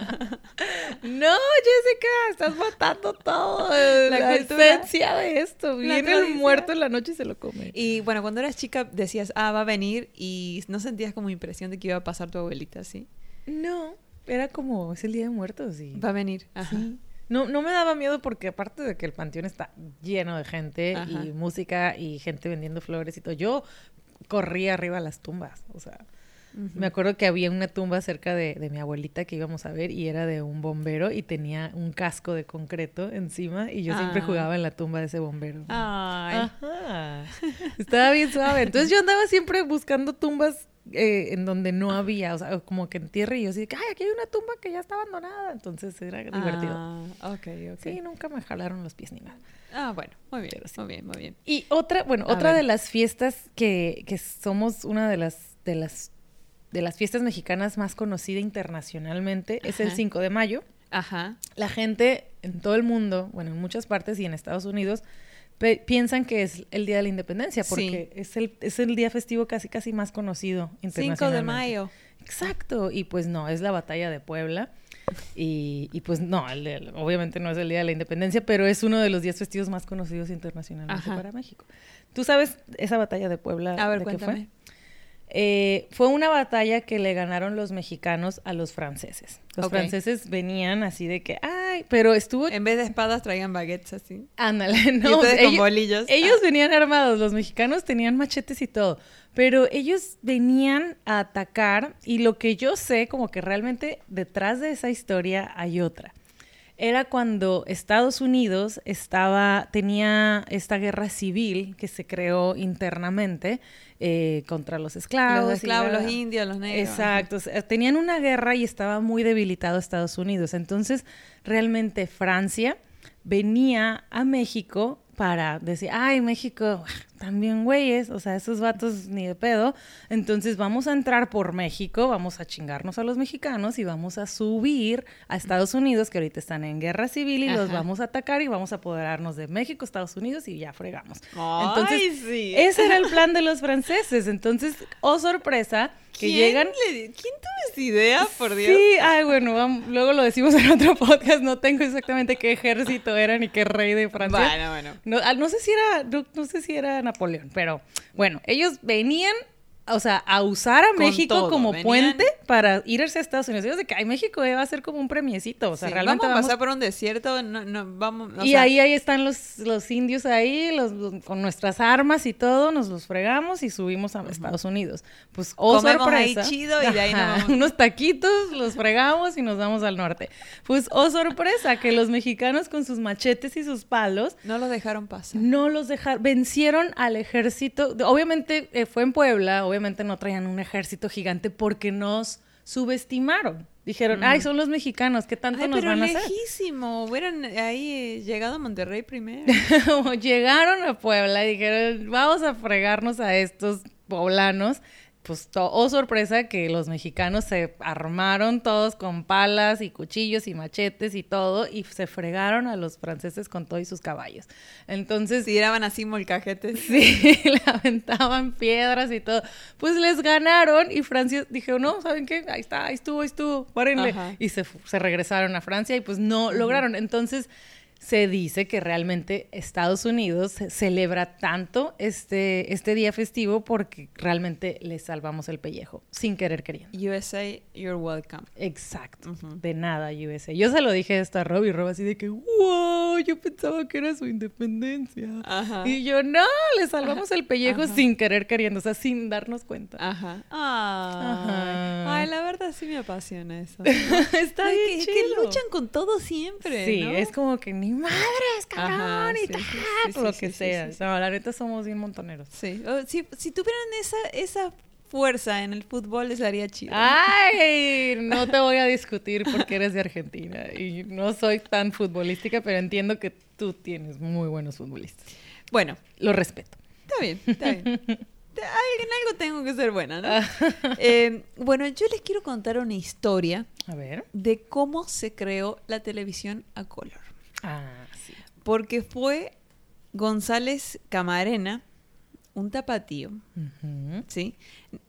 No, Jessica, estás matando todo. [LAUGHS] La, La esencia de esto. Viene el muerto en la noche y se lo come. Y bueno, cuando eras chica decías, ah, va a venir y no sentías como impresión de que iba a pasar tu abuelita, ¿sí? No, era como, es el día de muertos y... Va a venir. Ajá. Sí. No, no me daba miedo porque aparte de que el panteón está lleno de gente Ajá. y música y gente vendiendo flores y todo, yo corría arriba a las tumbas, o sea, me acuerdo que había una tumba cerca de, de mi abuelita que íbamos a ver y era de un bombero y tenía un casco de concreto encima y yo siempre Ah. jugaba en la tumba de ese bombero. Ay. Ajá. Estaba bien suave. Entonces yo andaba siempre buscando tumbas eh, en donde no había, o sea, como que en tierra y yo así, que, ay, aquí hay una tumba que ya está abandonada. Entonces era divertido. Ah, ok, ok. Sí, nunca me jalaron los pies ni nada. Ah, bueno, muy bien, sí. muy bien, muy bien. Y otra, bueno, A otra ver. de las fiestas que, que somos una de las, de las, de las fiestas mexicanas más conocida internacionalmente es el Ajá. 5 de mayo. Ajá. La gente en todo el mundo, bueno, en muchas partes y en Estados Unidos, piensan que es el Día de la Independencia porque es, el, es el día festivo casi casi más conocido 5 internacionalmente. de mayo. Exacto, y pues no, es la batalla de Puebla. Y, y pues no, el obviamente no es el Día de la Independencia, pero es uno de los días festivos más conocidos internacionalmente Ajá. para México. ¿Tú sabes esa batalla de Puebla? A ver, de qué fue? Eh, fue una batalla que le ganaron los mexicanos a los franceses. Los franceses venían así de que, ay, pero estuvo... En vez de espadas traían baguettes así. Ándale, [LAUGHS] y no, ustedes con ellos, bolillos. ellos venían armados, los mexicanos tenían machetes y todo, pero ellos venían a atacar y lo que yo sé, como que realmente detrás de esa historia hay otra. Era cuando Estados Unidos estaba, tenía esta guerra civil que se creó internamente eh, contra los esclavos. los esclavos, la- los indios, los negros. Exacto, o sea, tenían una guerra y estaba muy debilitado Estados Unidos. Entonces, realmente Francia venía a México para decir, ay, México, también güeyes, o sea, esos vatos ni de pedo. Entonces vamos a entrar por México, vamos a chingarnos a los mexicanos y vamos a subir a Estados Unidos, que ahorita están en guerra civil, y los vamos a atacar y vamos a apoderarnos de México, Estados Unidos y ya fregamos. Ay, Entonces, sí. ese era el [LAUGHS] plan de los franceses. Entonces, oh sorpresa, que ¿Quién llegan... le- ¿Quién tuvo esa idea, por Dios? Sí, ay, bueno, luego lo decimos en otro podcast. No tengo exactamente qué ejército era ni qué rey de Francia. Bueno, bueno. No, ah, no sé si era, no, no sé si era Napoleón, pero bueno, ellos venían, o sea, a usar a Con México todo, como venían- puente para irse a Estados Unidos. De que ay, México va a ser como un premiecito, o sea, Sí, realmente vamos a vamos pasar por un desierto, no, no, vamos... o y sea, ahí, ahí están los, los indios ahí, los, los- con nuestras armas y todo, nos los fregamos y subimos a Estados Unidos. Pues, oh Comemos ahí sorpresa. chido y de ahí nos vamos. Unos taquitos, los fregamos y nos vamos al norte. Pues, oh sorpresa, que los mexicanos con sus machetes y sus palos No los dejaron pasar. no los dejaron, vencieron al ejército. Obviamente eh, fue en Puebla, obviamente no traían un ejército gigante porque nos subestimaron. Dijeron, ay, son los mexicanos, ¿qué tanto Ay, nos pero van a hacer? lejísimo. Hubieran ahí eh, llegado a Monterrey primero. [LAUGHS] Llegaron a Puebla y dijeron, vamos a fregarnos a estos poblanos. Pues, oh sorpresa que los mexicanos se armaron todos con palas y cuchillos y machetes y todo y se fregaron a los franceses con todo y sus caballos. Entonces, Tiraban así molcajetes. [LAUGHS] Sí, [LAUGHS] le aventaban piedras y todo. Pues les ganaron y Francia dijo, no, ¿saben qué? Ahí está, ahí estuvo, ahí estuvo, párenle. Ajá. Y se regresaron a Francia y pues no lograron. Entonces, se dice que realmente Estados Unidos celebra tanto este, este día festivo porque realmente le salvamos el pellejo, sin querer queriendo. USA, you're welcome. Exacto. De nada, USA. Yo se lo dije esto a Rob y Rob así de que, wow, yo pensaba que era su independencia. Ajá. Y yo, no, le salvamos el pellejo sin querer queriendo, o sea, sin darnos cuenta. Ajá. Ajá. Ay, la verdad sí me apasiona eso. [LAUGHS] Está Ay, bien que, que luchan con todo siempre. Sí, ¿no? es como que ni madres, cabrón, Ajá, y tal, sí, sí, [LAUGHS] lo que sea. No, la neta somos bien montoneros. Sí. Si, si tuvieran esa, esa fuerza en el fútbol, les haría chido. Ay, [LAUGHS] no te voy a discutir porque eres de Argentina y no soy tan futbolística, pero entiendo que tú tienes muy buenos futbolistas. Bueno, Lo respeto. está bien, está bien. En algo tengo que ser buena, ¿no? [LAUGHS] Eh, bueno, yo les quiero contar una historia A ver. de cómo se creó la televisión a color. Ah, sí. Porque fue González Camarena, un tapatío. ¿sí?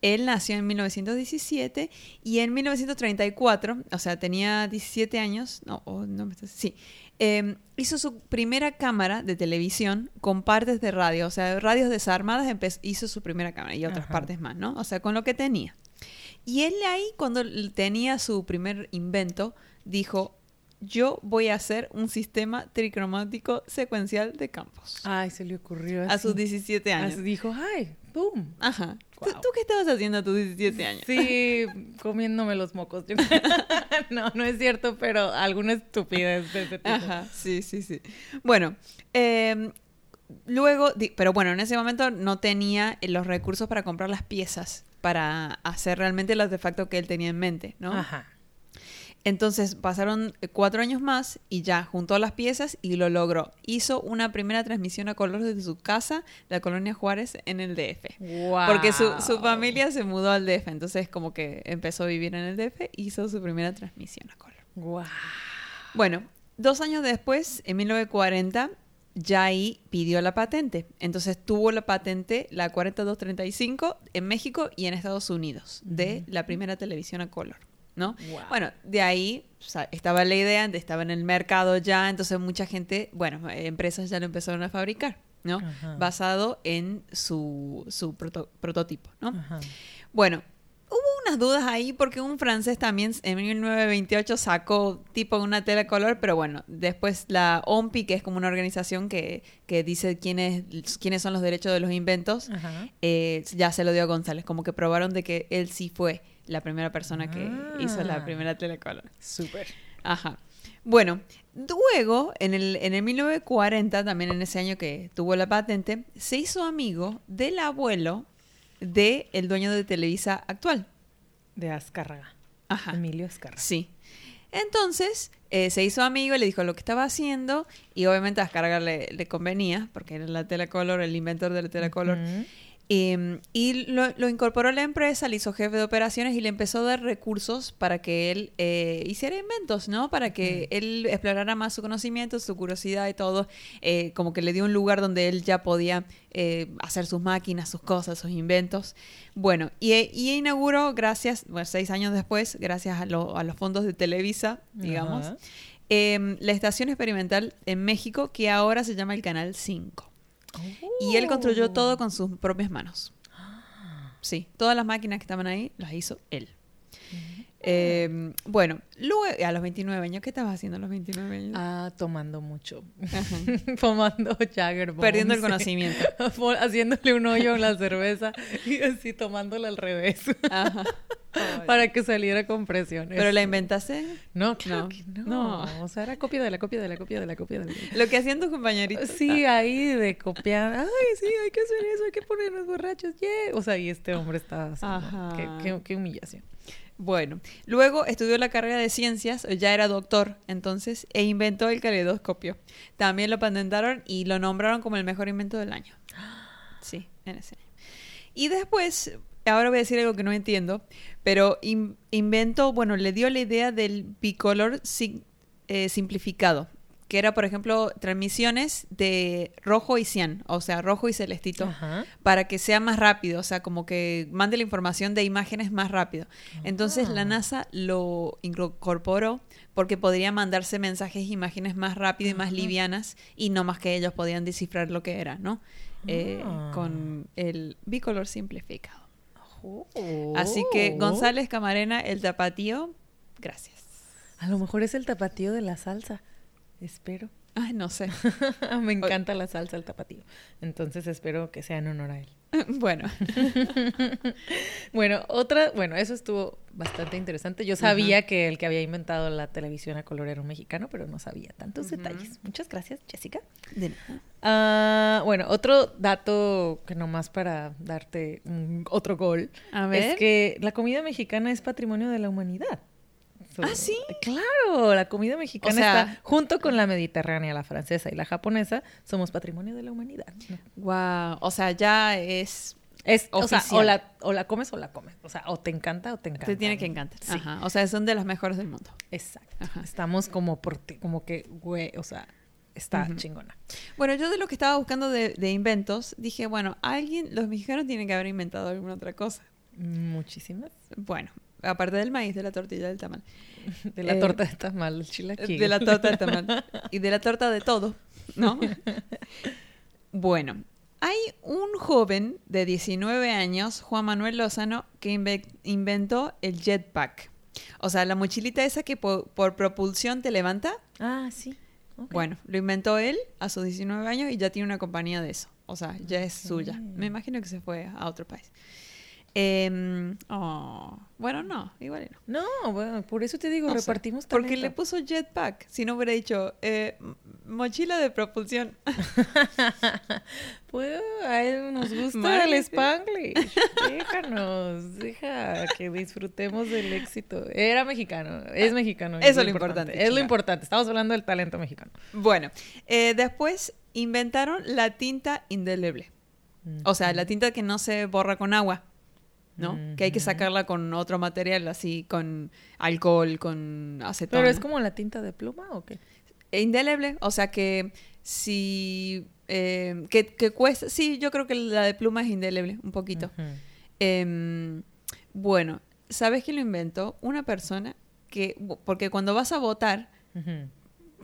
Él nació en 1917 y en 1934, o sea, tenía 17 años, no, no me estás- sí, eh, hizo su primera cámara de televisión con partes de radio, o sea, radios desarmadas hizo su primera cámara y otras Ajá. partes más, ¿no? O sea, con lo que tenía. Y él ahí, cuando tenía su primer invento, dijo, yo voy a hacer un sistema tricromático secuencial de campos. Ay, se le ocurrió así. A sus 17 años. Así dijo, ay, boom. Ajá. ¿Tú, Guau. tú qué estabas haciendo a tus 17 años? Sí, comiéndome los mocos. [LAUGHS] no, no es cierto, pero alguna estupidez de ese tipo. Ajá, sí, sí, sí. Bueno, eh, luego, pero bueno, en ese momento no tenía eh, los recursos para comprar las piezas para hacer realmente el artefacto que él tenía en mente, ¿no? Ajá. Entonces pasaron eh, cuatro años más y ya juntó las piezas y lo logró. Hizo una primera transmisión a color desde su casa, la colonia Juárez, en el DF. Wow. Porque su, su familia se mudó al DF, entonces como que empezó a vivir en el DF hizo su primera transmisión a color. Wow. Bueno, dos años después, en 1940, ya ahí pidió la patente. Entonces tuvo la patente, la 4235, en México y en Estados Unidos, de la primera televisión a color. ¿No? Wow. Bueno, de ahí o sea, estaba la idea, estaba en el mercado ya, entonces mucha gente, bueno, empresas ya lo empezaron a fabricar, ¿no? Ajá. Basado en su, su proto- prototipo, ¿no? Ajá. Bueno, hubo unas dudas ahí porque un francés también en 1928 sacó tipo una tela color, pero bueno, después la OMPI, que es como una organización que, que dice quiénes, quiénes son los derechos de los inventos, eh, ya se lo dio a González, como que probaron de que él sí fue la primera persona que Ah. hizo la primera tela color. Súper. Ajá. Bueno, luego, en el, en el 1940, también en ese año que tuvo la patente, se hizo amigo del abuelo del el dueño de Televisa actual. De Azcárraga. Ajá. Emilio Azcárraga. Sí. Entonces, eh, se hizo amigo, le dijo lo que estaba haciendo y obviamente a Azcárraga le, le convenía, porque era la tela color, el inventor de la tela color. Ujú. Eh, y lo, lo incorporó a la empresa, le hizo jefe de operaciones y le empezó a dar recursos para que él eh, hiciera inventos, ¿no? Para que él explorara más su conocimiento, su curiosidad y todo. Eh, como que le dio un lugar donde él ya podía eh, hacer sus máquinas, sus cosas, sus inventos. Bueno, y, y inauguró, gracias, bueno, seis años después, gracias a, lo- a los fondos de Televisa, digamos, eh, la estación experimental en México que ahora se llama el Canal 5. Y él construyó Oh. todo con sus propias manos. Sí, todas las máquinas que estaban ahí las hizo él. Eh, bueno, luego a los 29 años, ¿qué estabas haciendo a los 29 años? Ah, tomando mucho. Tomando [LAUGHS] Jagger Perdiendo el conocimiento. [LAUGHS] Haciéndole un hoyo en la cerveza y así tomándola al revés. Ajá. [LAUGHS] para que saliera con presiones. ¿Pero la inventaste? No, claro No. que no. No. O sea, era copia de la copia de la copia de la copia de la Lo que hacían tus compañeritos. Sí, ahí de copiar. Ay, sí, hay que hacer eso, hay que ponernos borrachos. Yeah. O sea, y este hombre estaba haciendo. Ajá. Qué, qué- qué humillación. Bueno, luego estudió la carrera de ciencias, ya era doctor entonces, e inventó el caleidoscopio. También lo patentaron y lo nombraron como el mejor invento del año. Sí, en ese año. Y después, ahora voy a decir algo que no entiendo, pero in- inventó, bueno, le dio la idea del bicolor eh, simplificado. Que era, por ejemplo, transmisiones de rojo y cian, o sea, rojo y celestito, Ajá. para que sea más rápido, o sea, como que mande la información de imágenes más rápido. Entonces la Ah. NASA lo incorporó porque podría mandarse mensajes e imágenes más rápido y más Ajá. livianas y no más que ellos podían descifrar lo que era, ¿no? Eh, Ah. con el bicolor simplificado. Oh. Así que González Camarena, el tapatío, gracias. A lo mejor es el tapatío de la salsa. Espero. Ay, no sé. [LAUGHS] Me encanta la salsa, el tapatío. Entonces espero que sea en honor a él. [LAUGHS] bueno, [LAUGHS] Bueno, otra, bueno, eso estuvo bastante interesante. Yo sabía que el que había inventado la televisión a color era un mexicano, pero no sabía tantos detalles. Muchas gracias, Jessica. de nada. Ah, bueno, otro dato que nomás para darte un- otro gol A ver. es que la comida mexicana es patrimonio de la humanidad. ¿Ah, sí? Claro, la comida mexicana O sea- está junto con la mediterránea, la francesa y la japonesa, somos patrimonio de la humanidad. Wow, o sea, ya es Es, o sea, o la, o la comes o la comes. O sea, o te encanta o te encanta. te tiene que encantar. Sí, Ajá. O sea, son de las mejores del mundo. exacto. Ajá. Estamos como por ti- como que, güey, o sea, está chingona. Bueno, yo de lo que estaba buscando de, de inventos, dije, bueno, alguien, los mexicanos tienen que haber inventado alguna otra cosa. Muchísimas. Bueno, aparte del maíz, de la tortilla, del tamal. [LAUGHS] De la Eh, torta de tamal, el chilaquil. De la torta del tamal. [LAUGHS] y de la torta de todo, ¿no? [LAUGHS] bueno, hay un joven de 19 años, Juan Manuel Lozano, que inve- inventó el jetpack. O sea, la mochilita esa que po- por, propulsión te levanta. Ah, sí. Bueno, lo inventó él a sus 19 años y ya tiene una compañía de eso. O sea, ya es suya. Me imagino que se fue a otro país. Em, oh, bueno, no, igual no. No, bueno, por eso te digo, No repartimos Porque talento. le puso jetpack. Si no hubiera dicho eh, mochila de propulsión. [LAUGHS] Pues a él nos gusta el. Spanglish. [LAUGHS] Déjanos, deja que disfrutemos del éxito. Era mexicano, es mexicano. Eso es lo importante, Es lo importante. Estamos hablando del talento mexicano. Bueno, eh, después inventaron la tinta indeleble. O sea, la tinta que no se borra con agua. ¿No? Que hay que sacarla con otro material, así, con alcohol, con acetona. Pero es como la tinta de pluma o qué? Indeleble, o sea que si... eh, que, que cuesta... Sí, yo creo que la de pluma es indeleble, un poquito. Em, bueno, ¿sabes quién lo inventó? Una persona que... Porque cuando vas a votar,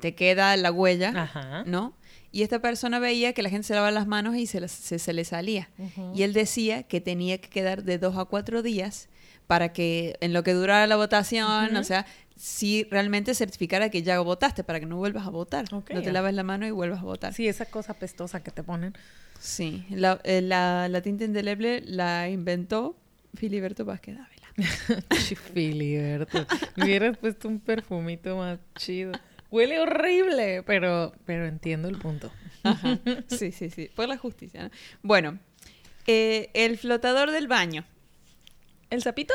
te queda la huella, Ajá. ¿no? Y esta persona veía que la gente se lavaba las manos y se, las- se, se le salía. Y él decía que tenía que quedar de dos a cuatro días para que en lo que durara la votación, o sea, si realmente certificara que ya votaste para que no vuelvas a votar. No te laves la mano y vuelvas a votar. Sí, esa cosa pestosa que te ponen. Sí, la, eh, la, la tinta indeleble la inventó Filiberto Vázquez Dávila. [LAUGHS] Filiberto. Me hubieras puesto un perfumito más chido. Huele horrible, pero, pero entiendo el punto. Ajá. [LAUGHS] Sí, sí, sí. Por la justicia. ¿no? Bueno, eh, el flotador del baño. ¿El sapito?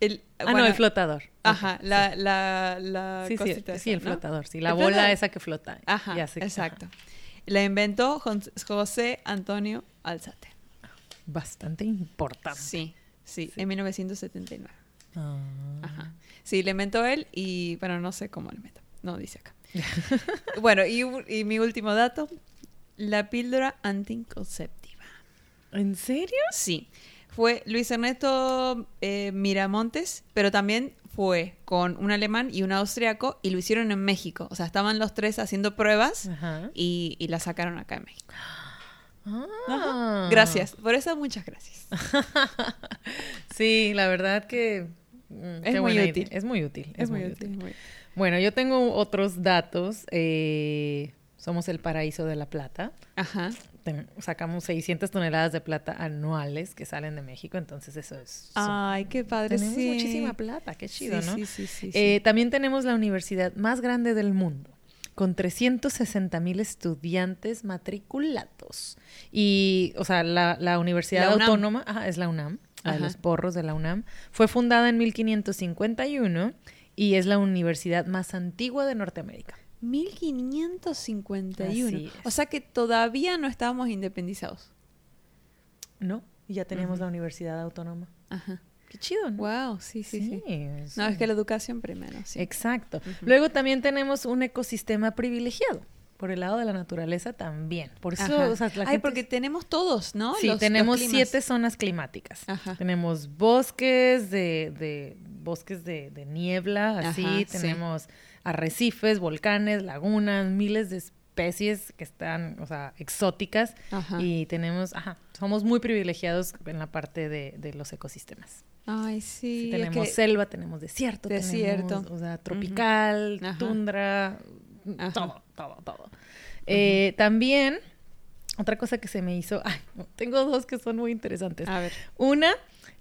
El, Ah, bueno, no, el flotador. Ajá, la, la, la Sí, sí, sí, el ¿no? flotador, sí. La El bola flotador. esa que flota. Ajá, Ya sé, exacto. ajá. La inventó José Antonio Alzate. Bastante importante. Sí, sí, Sí. en 1979. Ah. Ajá. Sí, le inventó él y, bueno, no sé cómo le inventó. No dice acá. [LAUGHS] bueno, y, y mi último dato, la píldora anticonceptiva. ¿En serio? Sí, fue Luis Ernesto eh, Miramontes, pero también fue con un alemán y un austriaco y lo hicieron en México. O sea, estaban los tres haciendo pruebas y, y la sacaron acá en México. Ah. Gracias, por eso muchas gracias. [LAUGHS] Sí, la verdad que... mm, Es muy buena útil. Es muy útil. Es, muy útil. muy- Bueno, yo tengo otros datos. Eh, somos el paraíso de la plata. Ajá. Ten- sacamos 600 toneladas de plata anuales que salen de México, entonces eso es... son- Ay, qué padre. tenemos sí. muchísima plata, qué chido, sí, ¿no? Sí, sí, sí. sí. Eh, también tenemos la universidad más grande del mundo, con 360 mil estudiantes matriculados. Y, o sea, la, la Universidad La. Autónoma, ajá, es la UNAM, la de los porros de la UNAM, fue fundada en 1551 y es la universidad más antigua de Norteamérica. 1551. Así es. O sea que todavía no estábamos independizados. ¿No? Y ya teníamos la Universidad Autónoma. Ajá. Qué chido, ¿no? Wow, sí, sí, sí. No, es que la educación primero, sí. Exacto. Luego también tenemos un ecosistema privilegiado. Por el lado de la naturaleza también. Por eso, Ajá. o sea, la Ay, gente- porque tenemos todos, ¿no? Sí, Los- tenemos siete zonas climáticas. Ajá. Tenemos bosques de, de- bosques de, de niebla, así, Ajá, sí. tenemos arrecifes, volcanes, lagunas, miles de especies que están, o sea, exóticas. Ajá. Y tenemos, ajá, somos muy privilegiados en la parte de, de los ecosistemas. Ay, sí. Tenemos selva, tenemos desierto, Desierto. tenemos, o sea, tropical, tundra, Ajá. todo, todo, todo. Eh, también, otra cosa que se me hizo, ay, tengo dos que son muy interesantes. A ver. Una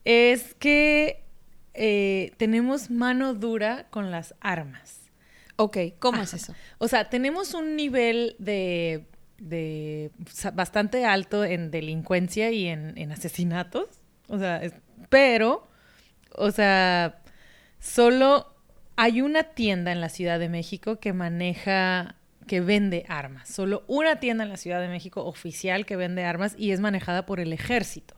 es que eh, tenemos mano dura con las armas. Ok, ¿cómo es eso? O sea, tenemos un nivel de, de bastante alto en delincuencia y en, en asesinatos. O sea, es- pero, o sea, solo hay una tienda en la Ciudad de México que maneja, que vende armas. Solo una tienda en la Ciudad de México oficial que vende armas y es manejada por el ejército.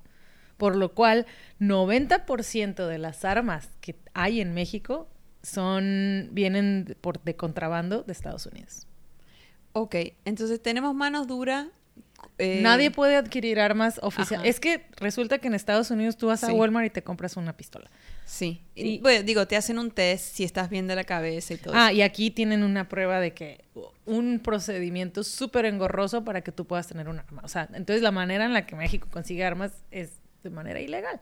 Por lo cual, 90% de las armas que hay en México son vienen por de contrabando de Estados Unidos. Ok, entonces tenemos manos duras. eh, Nadie puede adquirir armas oficiales. Es que resulta que en Estados Unidos tú vas a. Walmart y te compras una pistola. Sí. Y- Y, bueno, digo, te hacen un test si estás bien de la cabeza y todo Ah, eso. y aquí tienen una prueba de que un procedimiento súper engorroso para que tú puedas tener un arma. O sea, entonces la manera en la que México consigue armas es de manera ilegal.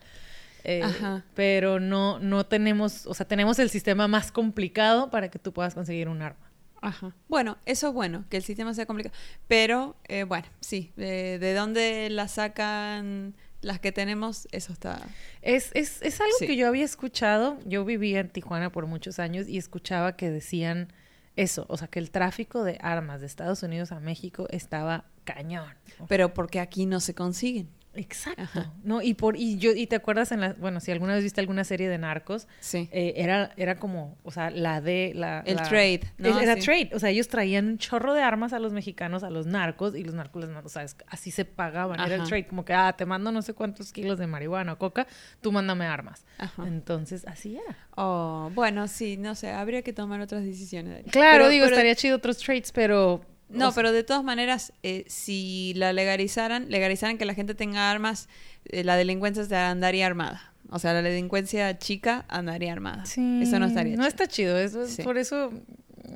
Eh, Ajá. Pero no, no tenemos, o sea, tenemos el sistema más complicado para que tú puedas conseguir un arma. Ajá. Bueno, eso es bueno, que el sistema sea complicado. Pero, eh, bueno, sí, de, de dónde la sacan las que tenemos, eso está... Es, es, es algo Sí. que yo había escuchado. Yo vivía en Tijuana por muchos años y escuchaba que decían eso, o sea, que el tráfico de armas de Estados Unidos a México estaba cañón. Pero porque aquí no se consiguen. Exacto. Ajá. No, y por y yo y te acuerdas en la bueno, si alguna vez viste alguna serie de narcos, Sí. eh, era era como, o sea, la de la El la- trade, ¿no? Era Sí. trade, o sea, ellos traían un chorro de armas a los mexicanos, a los narcos y los narcos les mandaban, o sea, es- así se pagaban, era el trade, como que ah, te mando no sé cuántos kilos de marihuana o coca, tú mándame armas. Ajá. Entonces, así era. Oh, bueno, sí, no sé, habría que tomar otras decisiones. Claro, Pero- digo, pero- estaría chido otros trades, pero No, o sea, pero de todas maneras, eh, si la legalizaran, legalizaran que la gente tenga armas, eh, la delincuencia se andaría armada. O sea, la delincuencia chica andaría armada. sí, Eso no estaría No chido. está chido, eso es- Sí. por eso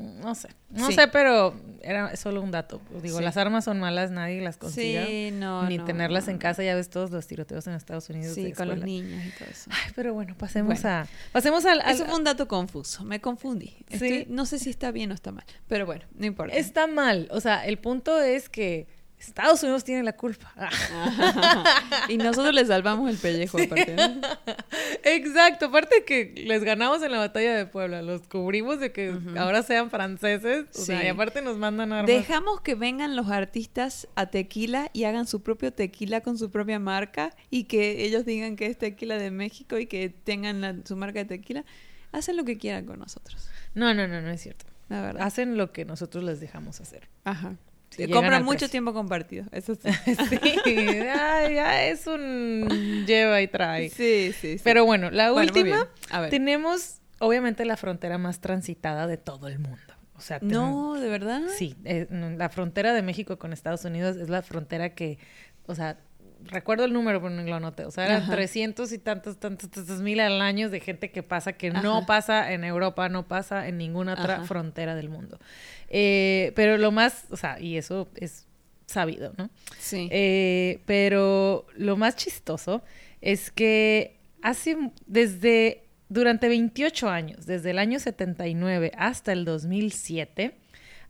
no sé. No Sí. sé, pero era solo un dato. Digo, Sí. las armas son malas, nadie las consiga. Sí, no, ni no, tenerlas no, en casa, ya ves todos los tiroteos en Estados Unidos. Sí, con los niños y todo eso. Ay, pero bueno, pasemos Bueno. a pasemos al, al- Eso fue un dato confuso, me confundí. Estoy- Sí. no sé si está bien o está mal, pero bueno, no importa. está mal, o sea, el punto es que Estados Unidos tiene la culpa. [LAUGHS] y nosotros le salvamos el pellejo aparte, ¿no? Exacto, aparte que les ganamos en la batalla de Puebla, los cubrimos de que ahora sean franceses, o sea, Sí. y aparte nos mandan armas. Dejamos que vengan los artistas a tequila y hagan su propio tequila con su propia marca y que ellos digan que es tequila de México y que tengan la- su marca de tequila. Hacen lo que quieran con nosotros, No, no, no, no es cierto. la verdad. Hacen lo que nosotros les dejamos hacer. Ajá. Llegan Compran mucho precio. tiempo compartido, eso sí. [LAUGHS] Sí, ya, ya es un lleva y trae. Sí, sí, sí. Pero bueno, la Bueno, última. A ver. tenemos obviamente la frontera más transitada de todo el mundo. O sea, ten- No, ¿de verdad? Sí, eh, la frontera de México con Estados Unidos es la frontera que, o sea, recuerdo el número, pero no lo anoté. O sea, eran Ajá. 300 y tantos, tantos, tantos mil al año de gente que pasa, que no pasa en Europa, no pasa en ninguna otra Ajá. frontera del mundo. Eh, pero lo más, o sea, y eso es sabido, ¿no? Sí. Eh, pero lo más chistoso es que hace desde durante 28 años, desde el año 79 hasta el 2007,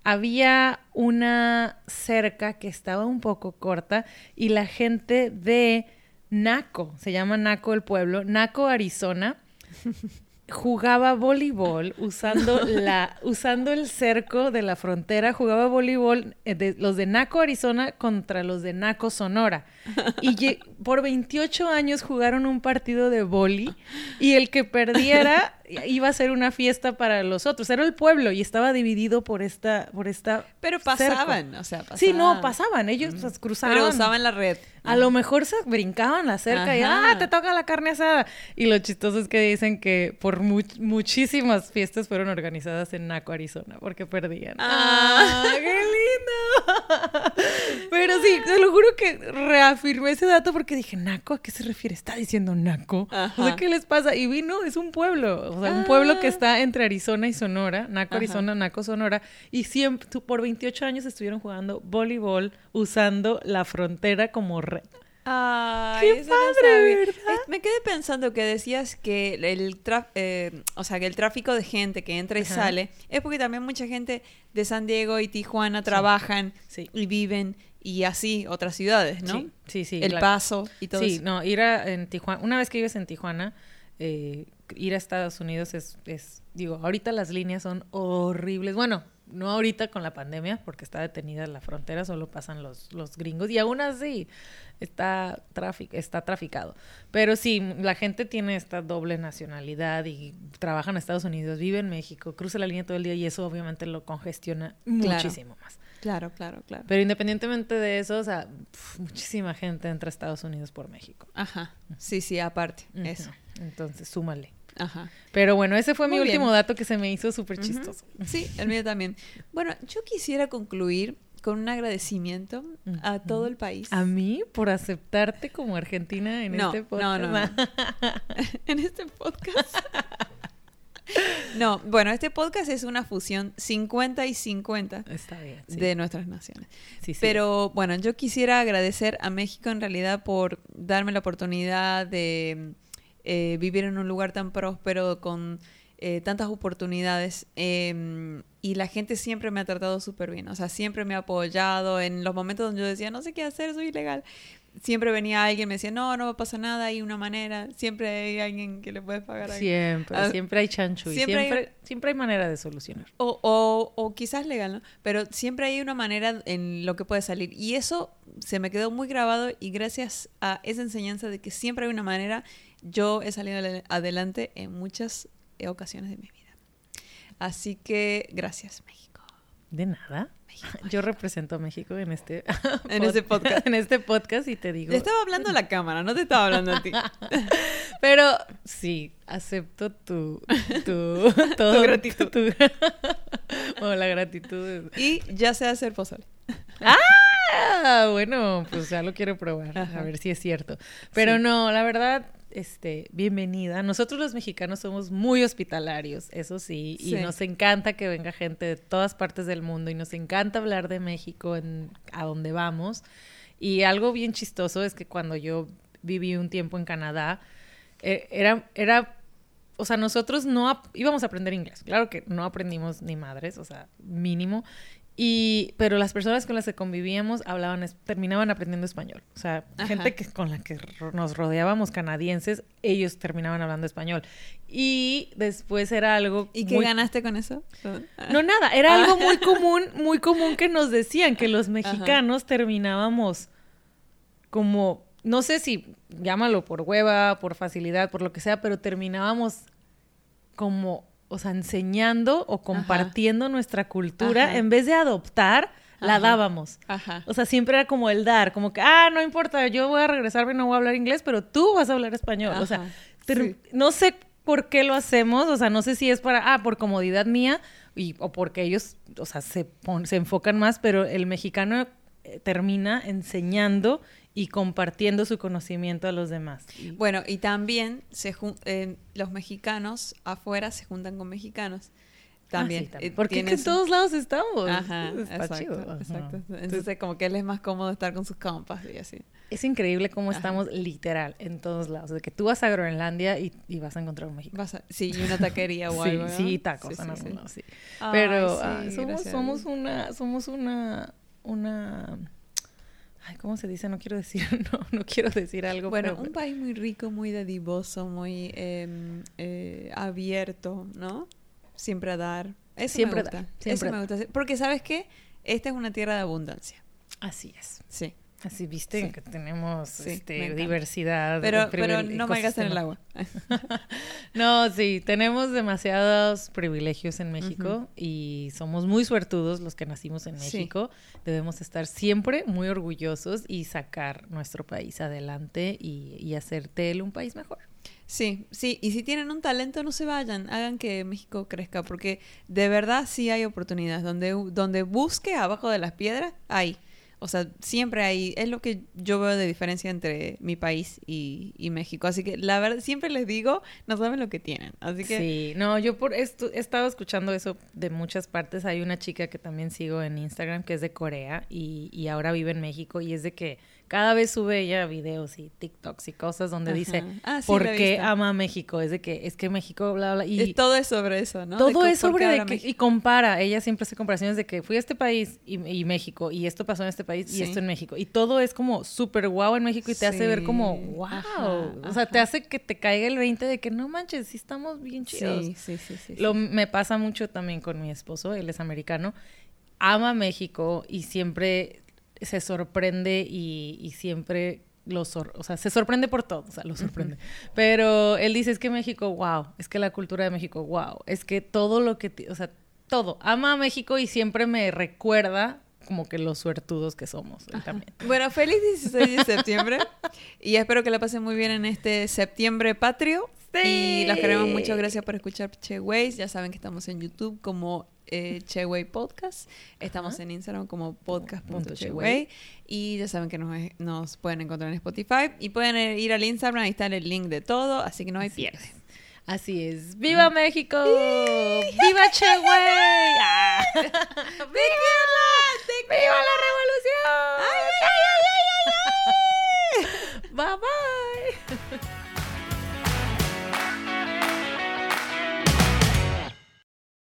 había una cerca que estaba un poco corta y la gente de Naco, se llama Naco el pueblo, Naco, Arizona, [LAUGHS] jugaba voleibol usando la usando el cerco de la frontera jugaba voleibol eh, de, los de Naco Arizona contra los de Naco Sonora. Y por 28 años jugaron un partido de boli y el que perdiera [LAUGHS] iba a ser una fiesta para los otros. Era el pueblo y estaba dividido por esta, por esta. Pero cerco. pasaban, o sea, pasaban. Sí, no, pasaban. Ellos pues, cruzaban. Pero usaban la red. A lo mejor se brincaban la cerca y ah, te toca la carne asada. Y lo chistoso es que dicen que por mu- muchísimas fiestas fueron organizadas en Naco, Arizona, porque perdían. Ah. qué lindo! [LAUGHS] Pero sí, te lo juro que reafirmé ese dato porque dije, ¿Naco? ¿A qué se refiere? ¿Está diciendo Naco? O sea, Ajá. ¿qué les pasa? Y vino, es un pueblo, o sea, un pueblo que Ah. está entre Arizona y Sonora, Naco, Ajá. Arizona, Naco, Sonora, y siempre, por 28 años estuvieron jugando voleibol usando la frontera como red. Ay, Qué no padre, sabía. ¿verdad? Me quedé pensando que decías que el eh, o sea, que el tráfico de gente que entra y Ajá. sale es porque también mucha gente de San Diego y Tijuana trabajan Sí. y viven y así otras ciudades, ¿no? Sí, sí, sí. el. Paso y todo Sí, eso. no, ir a en Tijuana, una vez que vives en Tijuana, eh, ir a Estados Unidos es, es, digo, ahorita las líneas son horribles. Bueno, no ahorita con la pandemia, porque está detenida la frontera, solo pasan los, los gringos y aún así está, está traficado. Pero sí, la gente tiene esta doble nacionalidad y trabaja en Estados Unidos, vive en México, cruza la línea todo el día y eso obviamente lo congestiona muchísimo más. Claro, claro, claro. Pero independientemente de eso, o sea, pf, muchísima gente entra a Estados Unidos por México. Ajá. Sí, sí, aparte. Eso. Entonces, súmale. Ajá. Pero bueno, ese fue mi bien. último dato que se me hizo súper chistoso. Sí, el mío también. Bueno, yo quisiera concluir con un agradecimiento a todo el país. A mí por aceptarte como argentina en No, este no, podcast. no, no. [LAUGHS] [LAUGHS] en este podcast. no, bueno, este podcast es una fusión 50 y 50 Está bien. sí. de nuestras naciones. Sí, sí. Pero bueno, yo quisiera agradecer a México en realidad por darme la oportunidad de eh, vivir en un lugar tan próspero con eh, tantas oportunidades eh, y la gente siempre me ha tratado súper bien, o sea, siempre me ha apoyado en los momentos donde yo decía, no sé qué hacer, soy ilegal. Siempre venía alguien, me decía, no, no pasa nada, hay una manera, siempre hay alguien que le puedes pagar. a alguien". Siempre, Ah, siempre hay chanchu y siempre hay- siempre, siempre hay manera de solucionar. O, o, o quizás legal, ¿no? Pero siempre hay una manera en lo que puede salir. Y eso se me quedó muy grabado y gracias a esa enseñanza de que siempre hay una manera, yo he salido adel- adelante en muchas eh, ocasiones de mi vida. Así que gracias, México. De nada. México, Yo represento a México en este, [LAUGHS] [LAUGHS] En este podcast. en este podcast y te digo. Le estaba hablando a la cámara, no te estaba hablando a ti. [LAUGHS] Pero sí, acepto tu, tu, todo- gratitud. tu- bueno, la gratitud. Y ya sé hacer pozole. Ah, bueno, pues ya lo quiero probar, Ajá. a ver si es cierto. Pero Sí. no, la verdad, este, bienvenida. Nosotros los mexicanos somos muy hospitalarios, eso sí, y nos encanta que venga gente de todas partes del mundo y nos encanta hablar de México en, a donde vamos. Y algo bien chistoso es que cuando yo viví un tiempo en Canadá, eh, era, era, o sea, nosotros no íbamos a aprender inglés. Claro que no aprendimos ni madres, o sea, mínimo. Y, pero las personas con las que convivíamos hablaban, terminaban aprendiendo español. O sea, Ajá. gente que, con la que nos rodeábamos canadienses, ellos terminaban hablando español. Y después era algo ¿Y qué muy- ganaste con eso? no, nada, era Ah. algo muy común, [LAUGHS] muy común que nos decían que los mexicanos terminábamos como, no sé si llámalo por hueva, por facilidad, por lo que sea, pero terminábamos como, o sea, enseñando o compartiendo nuestra cultura Ajá. en vez de adoptar, la Ajá. dábamos. Ajá. O sea, siempre era como el dar, como que, ah, no importa, yo voy a regresarme y no voy a hablar inglés, pero tú vas a hablar español. O sea, sí. no sé por qué lo hacemos, o sea, no sé si es para, ah, por comodidad mía y, o porque ellos, o sea, se, pon- se enfocan más, pero el mexicano eh, termina enseñando y compartiendo su conocimiento a los demás. Bueno, y también se eh, los mexicanos afuera se juntan con mexicanos. También. Ah, sí, eh, Porque es que tienes- en todos lados estamos. Ajá, Está exacto, chido. Exacto. Entonces, como que él es más cómodo estar con sus compas y así. Es increíble cómo Ajá. estamos literal en todos lados. De que tú vas a Groenlandia y, y vas a encontrar un mexicano. Vas a- sí, y una taquería o [LAUGHS] sí, algo, ¿no? sí, tacos Sí, en sí, sí. sí. Ay, Pero sí, ah, somos, somos una, somos una, una, ay, ¿cómo se dice? No quiero decir, [LAUGHS] no, no quiero decir algo. Bueno, pero- un país muy rico, muy dadivoso, muy em, eh, abierto, ¿no? Siempre a dar. Eso Siempre me dar, gusta. siempre Eso me gusta. Porque, ¿sabes qué? Esta es una tierra de abundancia. Así es. Sí. Así viste Sí. que tenemos Sí, este, diversidad. Pero, pero no malgasten el agua. [LAUGHS] No, sí, tenemos demasiados privilegios en México y somos muy suertudos los que nacimos en Sí. México. Debemos estar siempre muy orgullosos y sacar nuestro país adelante y, y hacer de él un país mejor. Sí, sí, y si tienen un talento, no se vayan, hagan que México crezca, porque de verdad sí hay oportunidades. Donde, donde busque abajo de las piedras, hay. O sea, siempre hay, es lo que yo veo de diferencia entre mi país y, y México. Así que la verdad, siempre les digo, no saben lo que tienen. Así que Sí, no, yo por esto he estado escuchando eso de muchas partes. Hay una chica que también sigo en Instagram que es de Corea y, y ahora vive en México y es de que cada vez sube ella videos y TikToks y cosas donde Ajá. dice Ah, sí, por qué ama México. Es de que es que México, bla, bla, y todo es sobre eso, ¿no? Todo es sobre de que, y compara. Ella siempre hace comparaciones de que fui a este país y, y México y esto pasó en este país Sí. y esto en México y todo es como súper guau en México y te hace ver como wow. Ajá, o sea, te hace que te caiga el 20 de que no manches, sí estamos bien chidos. Sí, sí, sí, sí. Lo, sí. me pasa mucho también con mi esposo, él es americano, ama México y siempre se sorprende y, y siempre lo sor- o sea, se sorprende por todo, o sea, lo sorprende. Pero él dice, es que México, wow, es que la cultura de México, wow, es que todo lo que, o sea, todo, ama a México y siempre me recuerda como que los suertudos que somos, él también. Bueno, feliz 16 de septiembre y espero que la pasen muy bien en este septiembre patrio. Y los queremos mucho. Gracias por escuchar Che Ways. Ya saben que estamos en YouTube como eh, Cheway Podcast. Estamos en Instagram como podcast.cheway. Y ya saben que nos, pueden encontrar en Spotify. Y pueden ir al Instagram, ahí está el link de todo. Así que no hay pierde. Así es. ¡Viva México! ¡Viva Cheway! [LAUGHS] ¡Ah! [LAUGHS] ¡Viva! ¡Viva la revolución! ¡Ay, ay, ay, ay, ay! ay! [LAUGHS] Bye!